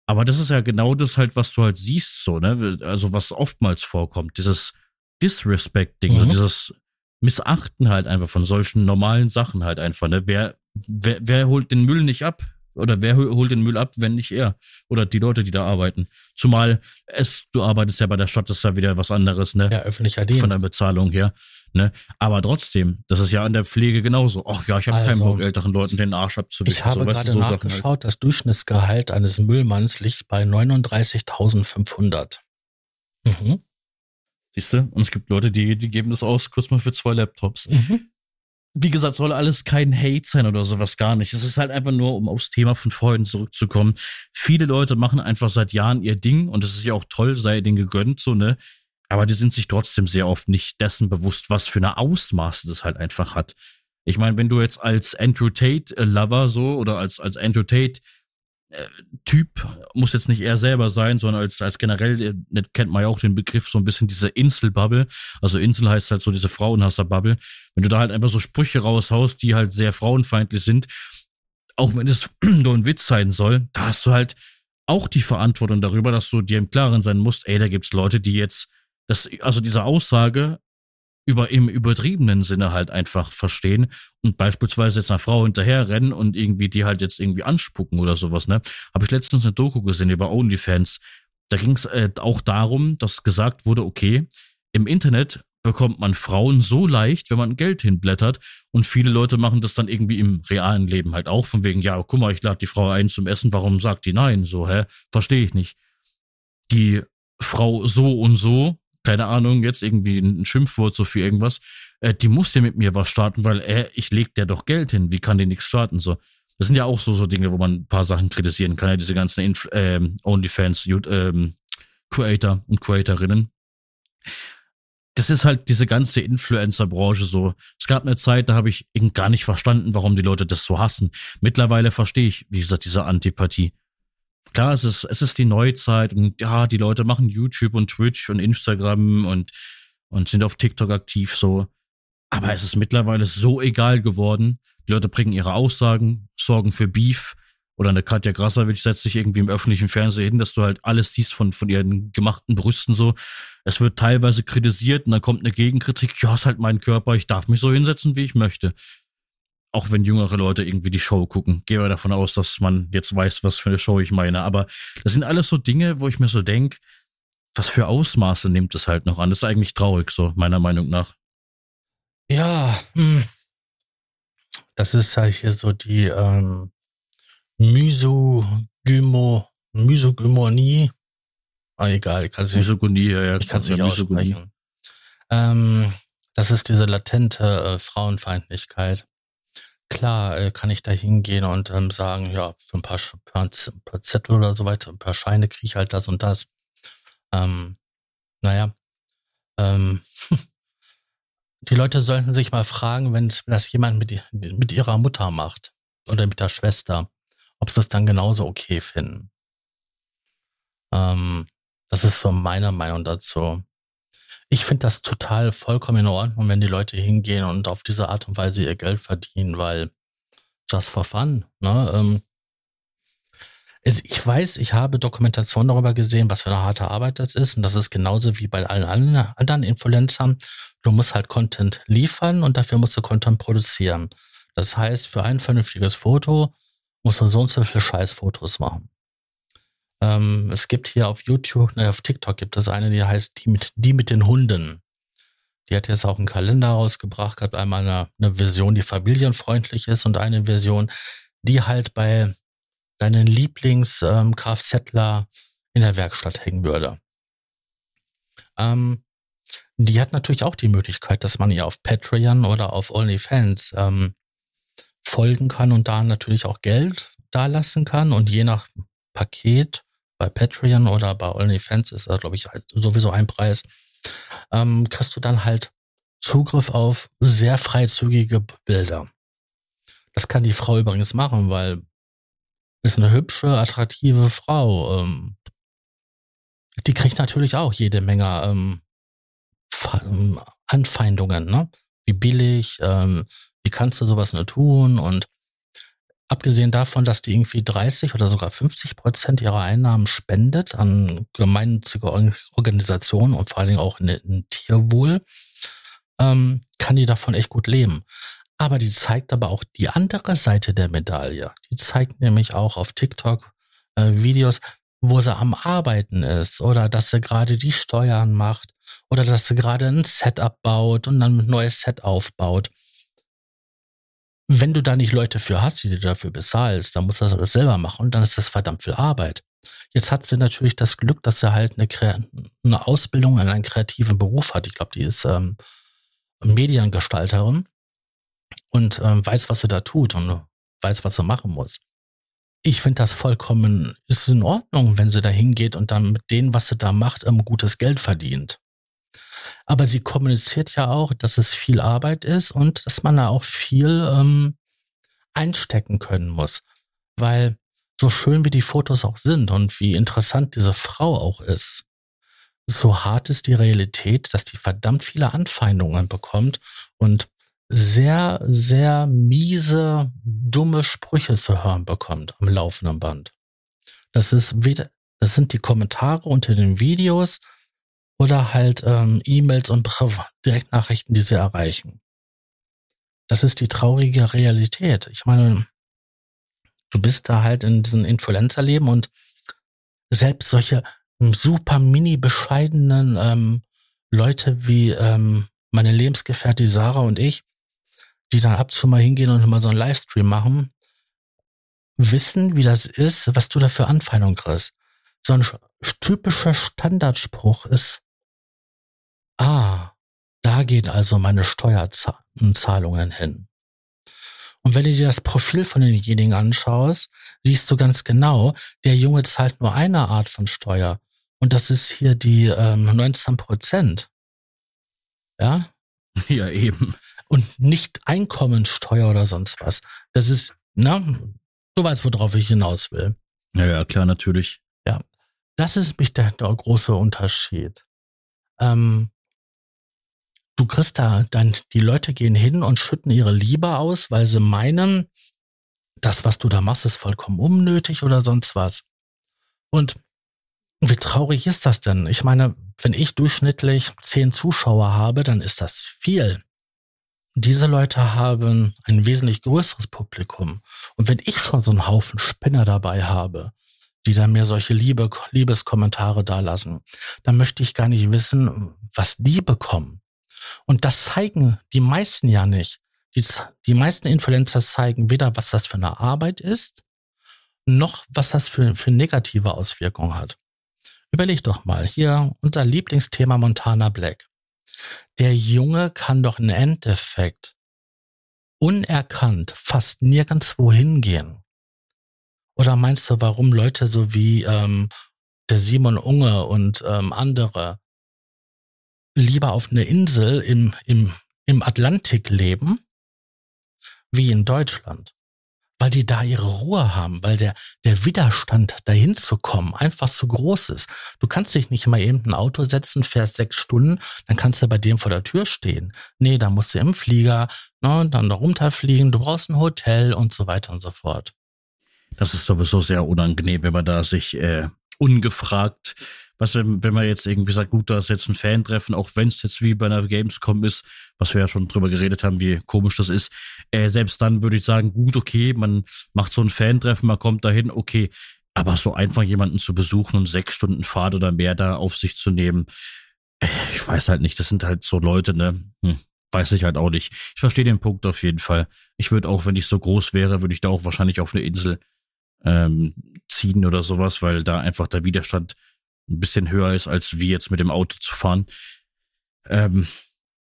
Aber das ist ja genau das halt, was du halt siehst, so, ne? Also was oftmals vorkommt, dieses Disrespect-Ding, mhm. so dieses Missachten halt einfach von solchen normalen Sachen halt einfach, ne? Wer, wer, wer holt den Müll nicht ab? Oder wer holt den Müll ab, wenn nicht er? Oder die Leute, die da arbeiten. Zumal es, du arbeitest ja bei der Stadt, das ist ja wieder was anderes, ne? Ja, öffentlicher Dienst. Von der Bezahlung her. Ne? Aber trotzdem, das ist ja an der Pflege genauso. Ach ja, ich habe also, keinen Bock, älteren Leuten den Arsch abzuwischen. Ich habe so, gerade so nachgeschaut, halt. das Durchschnittsgehalt eines Müllmanns liegt bei 39.500. Mhm. Siehst du? Und es gibt Leute, die, die geben das aus, kurz mal für zwei Laptops. Mhm wie gesagt, soll alles kein Hate sein oder sowas gar nicht. Es ist halt einfach nur, um aufs Thema von vorhin zurückzukommen. Viele Leute machen einfach seit Jahren ihr Ding und es ist ja auch toll, sei denen gegönnt, so, ne? Aber die sind sich trotzdem sehr oft nicht dessen bewusst, was für eine Ausmaße das halt einfach hat. Ich meine, wenn du jetzt als Andrew Tate Lover so oder als, als Andrew Tate Typ, muss jetzt nicht er selber sein, sondern als, als generell, äh, kennt man ja auch den Begriff so ein bisschen diese Inselbubble. Also Insel heißt halt so diese Frauenhasser-Bubble. Wenn du da halt einfach so Sprüche raushaust, die halt sehr frauenfeindlich sind, auch wenn es nur ein Witz sein soll, da hast du halt auch die Verantwortung darüber, dass du dir im Klaren sein musst, ey, da gibt's Leute, die jetzt, das, also diese Aussage über im übertriebenen Sinne halt einfach verstehen und beispielsweise jetzt einer Frau hinterherrennen und irgendwie die halt jetzt irgendwie anspucken oder sowas, ne? Habe ich letztens eine Doku gesehen über OnlyFans. Da ging es äh, auch darum, dass gesagt wurde, okay, im Internet bekommt man Frauen so leicht, wenn man Geld hinblättert und viele Leute machen das dann irgendwie im realen Leben halt auch von wegen, ja, guck mal, ich lade die Frau ein zum Essen, warum sagt die nein? So, hä? Verstehe ich nicht. Die Frau so und so keine Ahnung, jetzt irgendwie ein Schimpfwort so für irgendwas, äh, die muss ja mit mir was starten, weil äh, ich leg der doch Geld hin, wie kann die nichts starten so? Das sind ja auch so so Dinge, wo man ein paar Sachen kritisieren kann, ja diese ganzen Inf ähm, OnlyFans ähm, Creator und Creatorinnen. Das ist halt diese ganze Influencer-Branche so. Es gab eine Zeit, da habe ich gar nicht verstanden, warum die Leute das so hassen. Mittlerweile verstehe ich, wie gesagt, diese Antipathie klar, es ist, es ist die Neuzeit und ja, die Leute machen YouTube und Twitch und Instagram und, und sind auf TikTok aktiv so. Aber es ist mittlerweile so egal geworden. Die Leute bringen ihre Aussagen, sorgen für Beef. Oder eine Katja Grasavitsch setzt sich irgendwie im öffentlichen Fernsehen hin, dass du halt alles siehst von, von ihren gemachten Brüsten so. Es wird teilweise kritisiert und dann kommt eine Gegenkritik. Ja, ist halt mein Körper, ich darf mich so hinsetzen, wie ich möchte auch wenn jüngere Leute irgendwie die Show gucken. Gehe mal davon aus, dass man jetzt weiß, was für eine Show ich meine. Aber das sind alles so Dinge, wo ich mir so denke, was für Ausmaße nimmt es halt noch an? Das ist eigentlich traurig, so meiner Meinung nach. Ja, hm. das ist halt hier so die ähm, Mysogymo, Mysogymonie. Ah, egal, ich kann es nicht. Misogonie, ja, ja. Ich kann es nicht aussprechen. Ähm, das ist diese latente äh, Frauenfeindlichkeit klar äh, kann ich da hingehen und ähm, sagen, ja, für ein paar, paar, paar Zettel oder so weiter, ein paar Scheine kriege ich halt das und das. Ähm, naja, ähm, die Leute sollten sich mal fragen, wenn das jemand mit, mit ihrer Mutter macht oder mit der Schwester, ob sie das dann genauso okay finden. Ähm, das ist so meine Meinung dazu. Ich finde das total vollkommen in Ordnung, wenn die Leute hingehen und auf diese Art und Weise ihr Geld verdienen, weil just for fun. Ne? Ähm, ich weiß, ich habe Dokumentation darüber gesehen, was für eine harte Arbeit das ist. Und das ist genauso wie bei allen anderen Influencern. Du musst halt Content liefern und dafür musst du Content produzieren. Das heißt, für ein vernünftiges Foto muss man so und so viele Scheißfotos machen. Ähm, es gibt hier auf YouTube, ne, auf TikTok gibt es eine, die heißt die mit, die mit den Hunden. Die hat jetzt auch einen Kalender rausgebracht, hat einmal eine, eine Version, die familienfreundlich ist und eine Version, die halt bei deinen Lieblings-Kfzler ähm, in der Werkstatt hängen würde. Ähm, die hat natürlich auch die Möglichkeit, dass man ihr auf Patreon oder auf OnlyFans ähm, folgen kann und da natürlich auch Geld dalassen kann. Und je nach Paket bei Patreon oder bei OnlyFans ist da, glaube ich, halt sowieso ein Preis, ähm, kriegst du dann halt Zugriff auf sehr freizügige Bilder. Das kann die Frau übrigens machen, weil ist eine hübsche, attraktive Frau. Ähm, die kriegt natürlich auch jede Menge ähm, ähm, Anfeindungen, ne? Wie billig, ähm, wie kannst du sowas nur tun? Und abgesehen davon, dass die irgendwie 30 oder sogar 50 Prozent ihrer Einnahmen spendet an gemeinnützige Organisationen und vor allen Dingen auch in, in Tierwohl, ähm, kann die davon echt gut leben. Aber die zeigt aber auch die andere Seite der Medaille. Die zeigt nämlich auch auf TikTok äh, Videos, wo sie am Arbeiten ist oder dass sie gerade die Steuern macht oder dass sie gerade ein Setup baut und dann ein neues Set aufbaut. Wenn du da nicht Leute für hast, die du dafür bezahlst, dann musst du das selber machen und dann ist das verdammt viel Arbeit. Jetzt hat sie natürlich das Glück, dass sie halt eine, eine Ausbildung in einen kreativen Beruf hat. Ich glaube, die ist ähm, Mediengestalterin und ähm, weiß, was sie da tut und weiß, was sie machen muss. Ich finde das vollkommen, ist in Ordnung, wenn sie da hingeht und dann mit dem, was sie da macht, ähm, gutes Geld verdient. Aber sie kommuniziert ja auch, dass es viel Arbeit ist und dass man da auch viel ähm, einstecken können muss. Weil so schön wie die Fotos auch sind und wie interessant diese Frau auch ist, so hart ist die Realität, dass die verdammt viele Anfeindungen bekommt und sehr, sehr miese, dumme Sprüche zu hören bekommt am laufenden Band. Das ist weder, das sind die Kommentare unter den Videos oder halt ähm, E-Mails und Direktnachrichten, die sie erreichen. Das ist die traurige Realität. Ich meine, du bist da halt in diesem Influencer-Leben und selbst solche super mini bescheidenen ähm, Leute wie ähm, meine Lebensgefährtin Sarah und ich, die dann ab und zu mal hingehen und mal so einen Livestream machen, wissen, wie das ist, was du da für Anfeindungen kriegst. So ein typischer Standardspruch ist, ah, da gehen also meine Steuerzahlungen hin. Und wenn du dir das Profil von denjenigen anschaust, siehst du ganz genau, der Junge zahlt nur eine Art von Steuer. Und das ist hier die ähm, 19 Prozent. Ja? Ja, eben und nicht Einkommensteuer oder sonst was. Das ist, na, du weißt, worauf ich hinaus will. Ja, ja, klar, natürlich. Ja, das ist mich der, der große Unterschied. Ähm, du kriegst da dann, die Leute gehen hin und schütten ihre Liebe aus, weil sie meinen, das, was du da machst, ist vollkommen unnötig oder sonst was. Und wie traurig ist das denn? Ich meine, wenn ich durchschnittlich zehn Zuschauer habe, dann ist das viel diese Leute haben ein wesentlich größeres Publikum. Und wenn ich schon so einen Haufen Spinner dabei habe, die dann mir solche Liebe, Liebeskommentare dalassen, dann möchte ich gar nicht wissen, was die bekommen. Und das zeigen die meisten ja nicht. Die, die meisten Influencer zeigen weder, was das für eine Arbeit ist, noch was das für, für negative Auswirkungen hat. Überleg doch mal, hier unser Lieblingsthema Montana Black der Junge kann doch im Endeffekt unerkannt fast nirgendwo hingehen. Oder meinst du, warum Leute so wie ähm, der Simon Unge und ähm, andere lieber auf einer Insel im, im, im Atlantik leben, wie in Deutschland? weil die da ihre Ruhe haben, weil der, der Widerstand dahin zu kommen einfach zu groß ist. Du kannst dich nicht mal eben ein Auto setzen, fährst sechs Stunden, dann kannst du bei dem vor der Tür stehen. Nee, da musst du im Flieger, ne, dann da runterfliegen, du brauchst ein Hotel und so weiter und so fort. Das ist sowieso sehr unangenehm, wenn man da sich äh, ungefragt was wenn, wenn man jetzt irgendwie sagt, gut, da ist jetzt ein Fan-Treffen, auch wenn es jetzt wie bei einer Gamescom ist, was wir ja schon drüber geredet haben, wie komisch das ist, äh, selbst dann würde ich sagen, gut, okay, man macht so ein Fan-Treffen, man kommt dahin, okay, aber so einfach jemanden zu besuchen und sechs Stunden Fahrt oder mehr da auf sich zu nehmen, äh, ich weiß halt nicht, das sind halt so Leute, ne? Hm, weiß ich halt auch nicht. Ich verstehe den Punkt auf jeden Fall. Ich würde auch, wenn ich so groß wäre, würde ich da auch wahrscheinlich auf eine Insel ähm, ziehen oder sowas, weil da einfach der Widerstand ein bisschen höher ist, als wie jetzt mit dem Auto zu fahren. Ähm,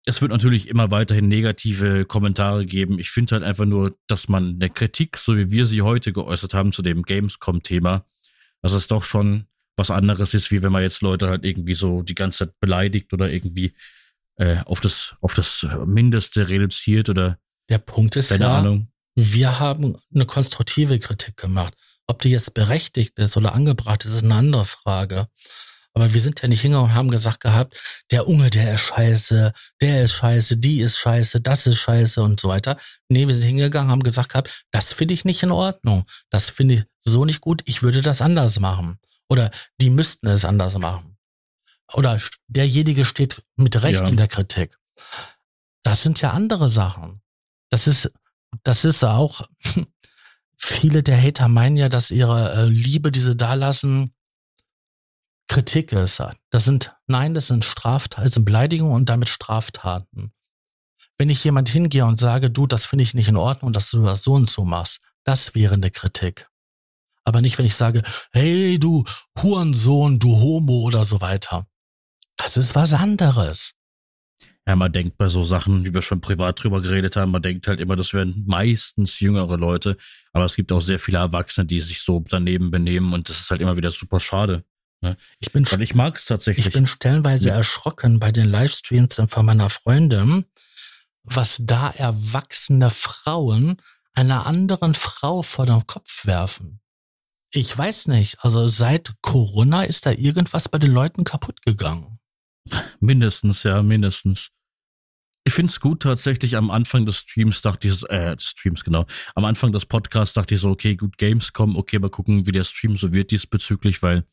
es wird natürlich immer weiterhin negative Kommentare geben. Ich finde halt einfach nur, dass man eine Kritik, so wie wir sie heute geäußert haben zu dem Gamescom-Thema, dass es doch schon was anderes ist, wie wenn man jetzt Leute halt irgendwie so die ganze Zeit beleidigt oder irgendwie äh, auf das auf das Mindeste reduziert oder der Punkt ist keine ja, Ahnung. wir haben eine konstruktive Kritik gemacht. Ob die jetzt berechtigt ist oder angebracht ist, ist eine andere Frage. Aber wir sind ja nicht hingegangen und haben gesagt gehabt, der Unge, der ist scheiße, der ist scheiße, die ist scheiße, das ist scheiße und so weiter. Nee, wir sind hingegangen, haben gesagt gehabt, das finde ich nicht in Ordnung. Das finde ich so nicht gut. Ich würde das anders machen. Oder die müssten es anders machen. Oder derjenige steht mit Recht Ja. in der Kritik. Das sind ja andere Sachen. Das ist, das ist auch, viele der Hater meinen ja, dass ihre äh, Liebe, die sie da lassen, Kritik ist. Das sind, nein, das sind Straftaten, das sind Beleidigungen und damit Straftaten. Wenn ich jemand hingehe und sage, du, das finde ich nicht in Ordnung, dass du das so und so machst, das wäre eine Kritik. Aber nicht, wenn ich sage, hey, du Hurensohn, du Homo oder so weiter. Das ist was anderes. Ja, man denkt bei so Sachen, wie wir schon privat drüber geredet haben, man denkt halt immer, das wären meistens jüngere Leute, aber es gibt auch sehr viele Erwachsene, die sich so daneben benehmen und das ist halt immer wieder super schade. Ich bin, Weil ich mag es tatsächlich. ich bin stellenweise Ja. erschrocken bei den Livestreams von meiner Freundin, was da erwachsene Frauen einer anderen Frau vor den Kopf werfen. Ich weiß nicht, also seit Corona ist da irgendwas bei den Leuten kaputt gegangen. Mindestens, ja, mindestens. Ich find's gut tatsächlich am Anfang des Streams dachte ich, äh, des Streams, genau. Am Anfang des Podcasts dachte ich so, okay, gut, Gamescom, okay, mal gucken, wie der Stream so wird diesbezüglich, weil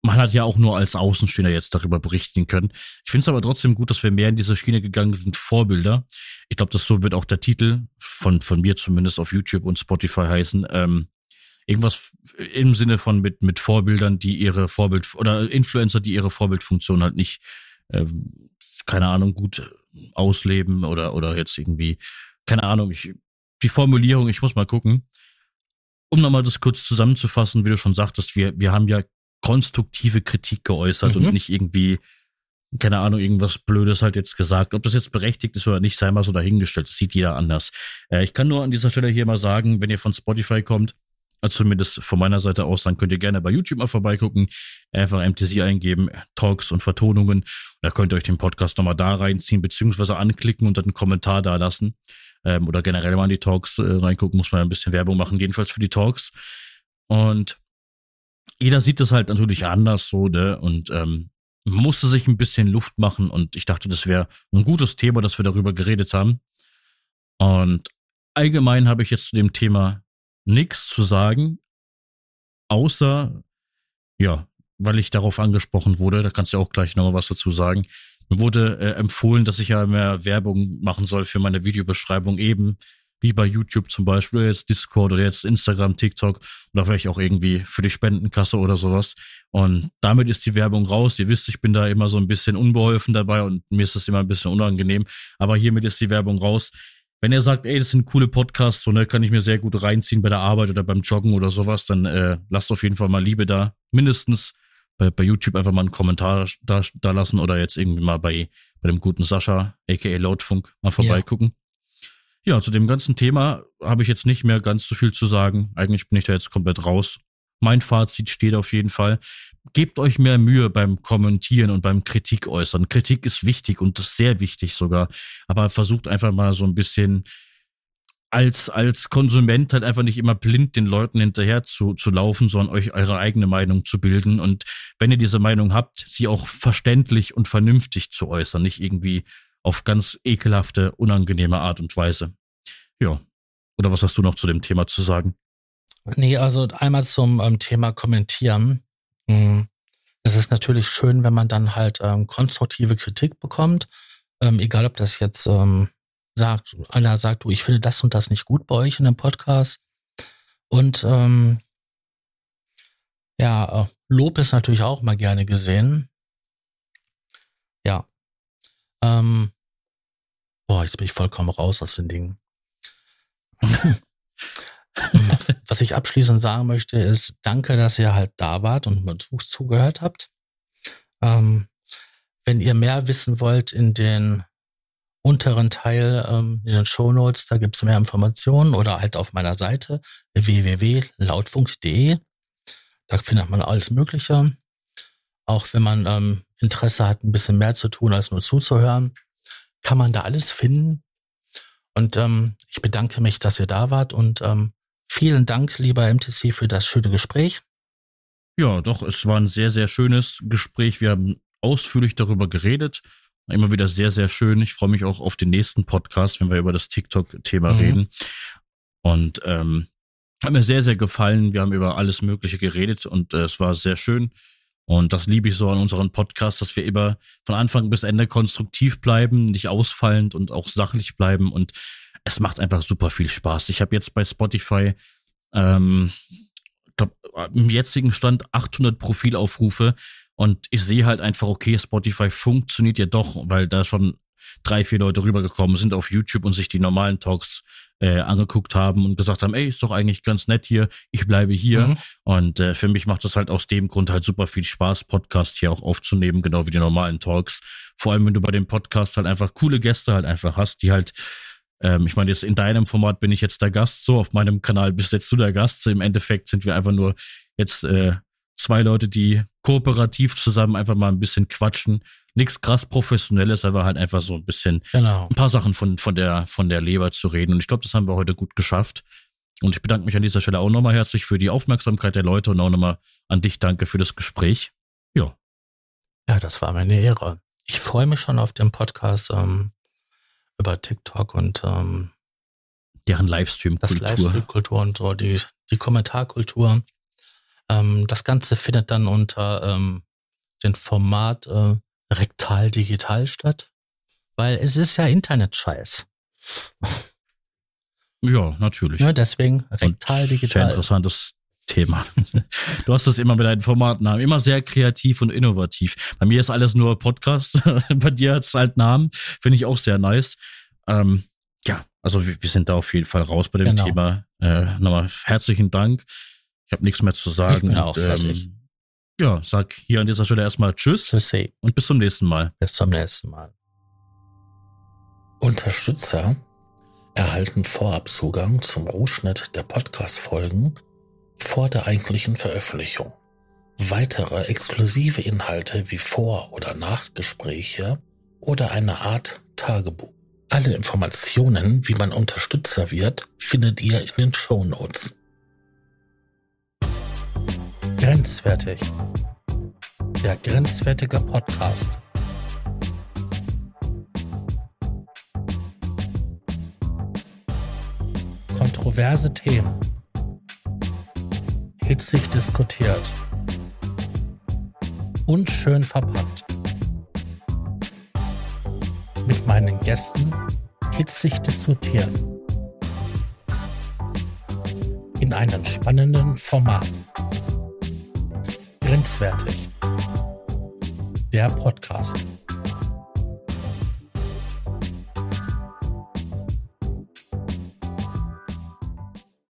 man hat ja auch nur als Außenstehender jetzt darüber berichten können. Ich find's aber trotzdem gut, dass wir mehr in diese Schiene gegangen sind, Vorbilder. Ich glaube, das so wird auch der Titel von, von mir zumindest auf YouTube und Spotify heißen. Ähm, irgendwas im Sinne von mit, mit Vorbildern, die ihre Vorbild oder Influencer, die ihre Vorbildfunktion halt nicht, ähm, keine Ahnung, gut ausleben oder, oder jetzt irgendwie, keine Ahnung, ich, die Formulierung, ich muss mal gucken. Um nochmal das kurz zusammenzufassen, wie du schon sagtest, wir, wir haben ja konstruktive Kritik geäußert Mhm. und nicht irgendwie, keine Ahnung, irgendwas Blödes halt jetzt gesagt. Ob das jetzt berechtigt ist oder nicht, sei mal so dahingestellt. Das sieht jeder anders. Äh, ich kann nur an dieser Stelle hier mal sagen, wenn ihr von Spotify kommt, also zumindest von meiner Seite aus, dann könnt ihr gerne bei YouTube mal vorbeigucken, einfach MTC eingeben, Talks und Vertonungen. Da könnt ihr euch den Podcast nochmal da reinziehen, beziehungsweise anklicken und dann einen Kommentar da lassen. Ähm, oder generell mal in die Talks äh, reingucken, muss man ein bisschen Werbung machen, jedenfalls für die Talks. Und jeder sieht das halt natürlich anders so, ne? Und ähm, musste sich ein bisschen Luft machen und ich dachte, das wäre ein gutes Thema, dass wir darüber geredet haben. Und allgemein habe ich jetzt zu dem Thema nichts zu sagen, außer, ja, weil ich darauf angesprochen wurde, da kannst du auch gleich nochmal was dazu sagen. Mir wurde äh, empfohlen, dass ich ja mehr Werbung machen soll für meine Videobeschreibung, eben wie bei YouTube zum Beispiel, oder jetzt Discord oder jetzt Instagram, TikTok oder vielleicht auch irgendwie für die Spendenkasse oder sowas. Und damit ist die Werbung raus. Ihr wisst, ich bin da immer so ein bisschen unbeholfen dabei und mir ist das immer ein bisschen unangenehm. Aber hiermit ist die Werbung raus. Wenn ihr sagt, ey, das sind coole Podcasts, so ne, kann ich mir sehr gut reinziehen bei der Arbeit oder beim Joggen oder sowas, dann äh, lasst auf jeden Fall mal Liebe da. Mindestens bei, bei YouTube einfach mal einen Kommentar da, da lassen oder jetzt irgendwie mal bei, bei dem guten Sascha, aka Lautfunk, mal vorbeigucken. Ja. zu dem ganzen Thema habe ich jetzt nicht mehr ganz so viel zu sagen. Eigentlich bin ich da jetzt komplett raus. Mein Fazit steht auf jeden Fall. Gebt euch mehr Mühe beim Kommentieren und beim Kritik äußern. Kritik ist wichtig und ist sehr wichtig sogar. Aber versucht einfach mal so ein bisschen als, als Konsument halt einfach nicht immer blind den Leuten hinterher zu, zu laufen, sondern euch eure eigene Meinung zu bilden. Und wenn ihr diese Meinung habt, sie auch verständlich und vernünftig zu äußern, nicht irgendwie auf ganz ekelhafte, unangenehme Art und Weise. Ja. Oder was hast du noch zu dem Thema zu sagen? Nee, also einmal zum ähm, Thema Kommentieren. Hm. es ist natürlich schön, wenn man dann halt ähm, konstruktive Kritik bekommt, ähm, egal ob das jetzt ähm, sagt, einer sagt, du, ich finde das und das nicht gut bei euch in dem Podcast. Und ähm, ja, äh, Lob ist natürlich auch mal gerne gesehen. Ja. Ähm, boah, jetzt bin ich vollkommen raus aus den Dingen. Was ich abschließend sagen möchte, ist, danke, dass ihr halt da wart und mit zugehört habt. Ähm, wenn ihr mehr wissen wollt in den unteren Teil, ähm, in den Show Notes, da gibt's mehr Informationen oder halt auf meiner Seite www.lautfunk.de. Da findet man alles Mögliche. Auch wenn man ähm, Interesse hat, ein bisschen mehr zu tun, als nur zuzuhören, kann man da alles finden. Und ähm, ich bedanke mich, dass ihr da wart und ähm, vielen Dank, lieber MTC, für das schöne Gespräch. Ja, doch, es war ein sehr, sehr schönes Gespräch. Wir haben ausführlich darüber geredet. Immer wieder sehr, sehr schön. Ich freue mich auch auf den nächsten Podcast, wenn wir über das TikTok-Thema mhm. reden. Und ähm, hat mir sehr, sehr gefallen. Wir haben über alles Mögliche geredet und äh, es war sehr schön. Und das liebe ich so an unseren Podcasts, dass wir immer von Anfang bis Ende konstruktiv bleiben, nicht ausfallend und auch sachlich bleiben. Und es macht einfach super viel Spaß. Ich habe jetzt bei Spotify ähm, glaub, im jetzigen Stand 800 Profilaufrufe und ich sehe halt einfach, okay, Spotify funktioniert ja doch, weil da schon drei, vier Leute rübergekommen sind auf YouTube und sich die normalen Talks äh, angeguckt haben und gesagt haben, ey, ist doch eigentlich ganz nett hier, ich bleibe hier. Mhm. Und äh, für mich macht es halt aus dem Grund halt super viel Spaß, Podcast hier auch aufzunehmen, genau wie die normalen Talks. Vor allem, wenn du bei dem Podcast halt einfach coole Gäste halt einfach hast, die halt ähm, ich meine, jetzt in deinem Format bin ich jetzt der Gast, so auf meinem Kanal bist jetzt du der Gast. Im Endeffekt sind wir einfach nur jetzt äh, zwei Leute, die kooperativ zusammen einfach mal ein bisschen quatschen. Nichts krass professionelles, aber halt einfach so ein bisschen genau. ein paar Sachen von, von der, von der Leber zu reden. Und ich glaube, das haben wir heute gut geschafft. Und ich bedanke mich an dieser Stelle auch nochmal herzlich für die Aufmerksamkeit der Leute und auch nochmal an dich danke für das Gespräch. Ja. Ja, das war meine Ehre. Ich freue mich schon auf den Podcast ähm, über TikTok und ähm, deren Livestream-Kultur. Das Livestream-Kultur und so, die, die Kommentarkultur. Ähm, das Ganze findet dann unter ähm, dem Format äh, rektal digital statt, weil es ist ja Internet-Scheiß. Ja, natürlich. Ja, deswegen rektal digital. Sehr interessantes Thema. Du hast das immer mit deinen Formaten immer sehr kreativ und innovativ. Bei mir ist alles nur Podcast. Bei dir hat es halt Namen. Finde ich auch sehr nice. Ähm, ja, also wir, wir, sind da auf jeden Fall raus bei dem genau. Thema. Äh, nochmal herzlichen Dank. Ich habe nichts mehr zu sagen. Ich bin auch und, fertig. Ähm, ja, sag hier an dieser Stelle erstmal Tschüss. Tschüssi. Und bis zum nächsten Mal. Bis zum nächsten Mal. Unterstützer erhalten Vorabzugang zum Rohschnitt der Podcast-Folgen vor der eigentlichen Veröffentlichung. Weitere exklusive Inhalte wie Vor- oder Nachgespräche oder eine Art Tagebuch. Alle Informationen, wie man Unterstützer wird, findet ihr in den Show Notes. Grenzwertig. Der grenzwertige Podcast. Kontroverse Themen. Hitzig diskutiert. Unschön verpackt. Mit meinen Gästen hitzig diskutieren. In einem spannenden Format. Grenzwertig. Der Podcast.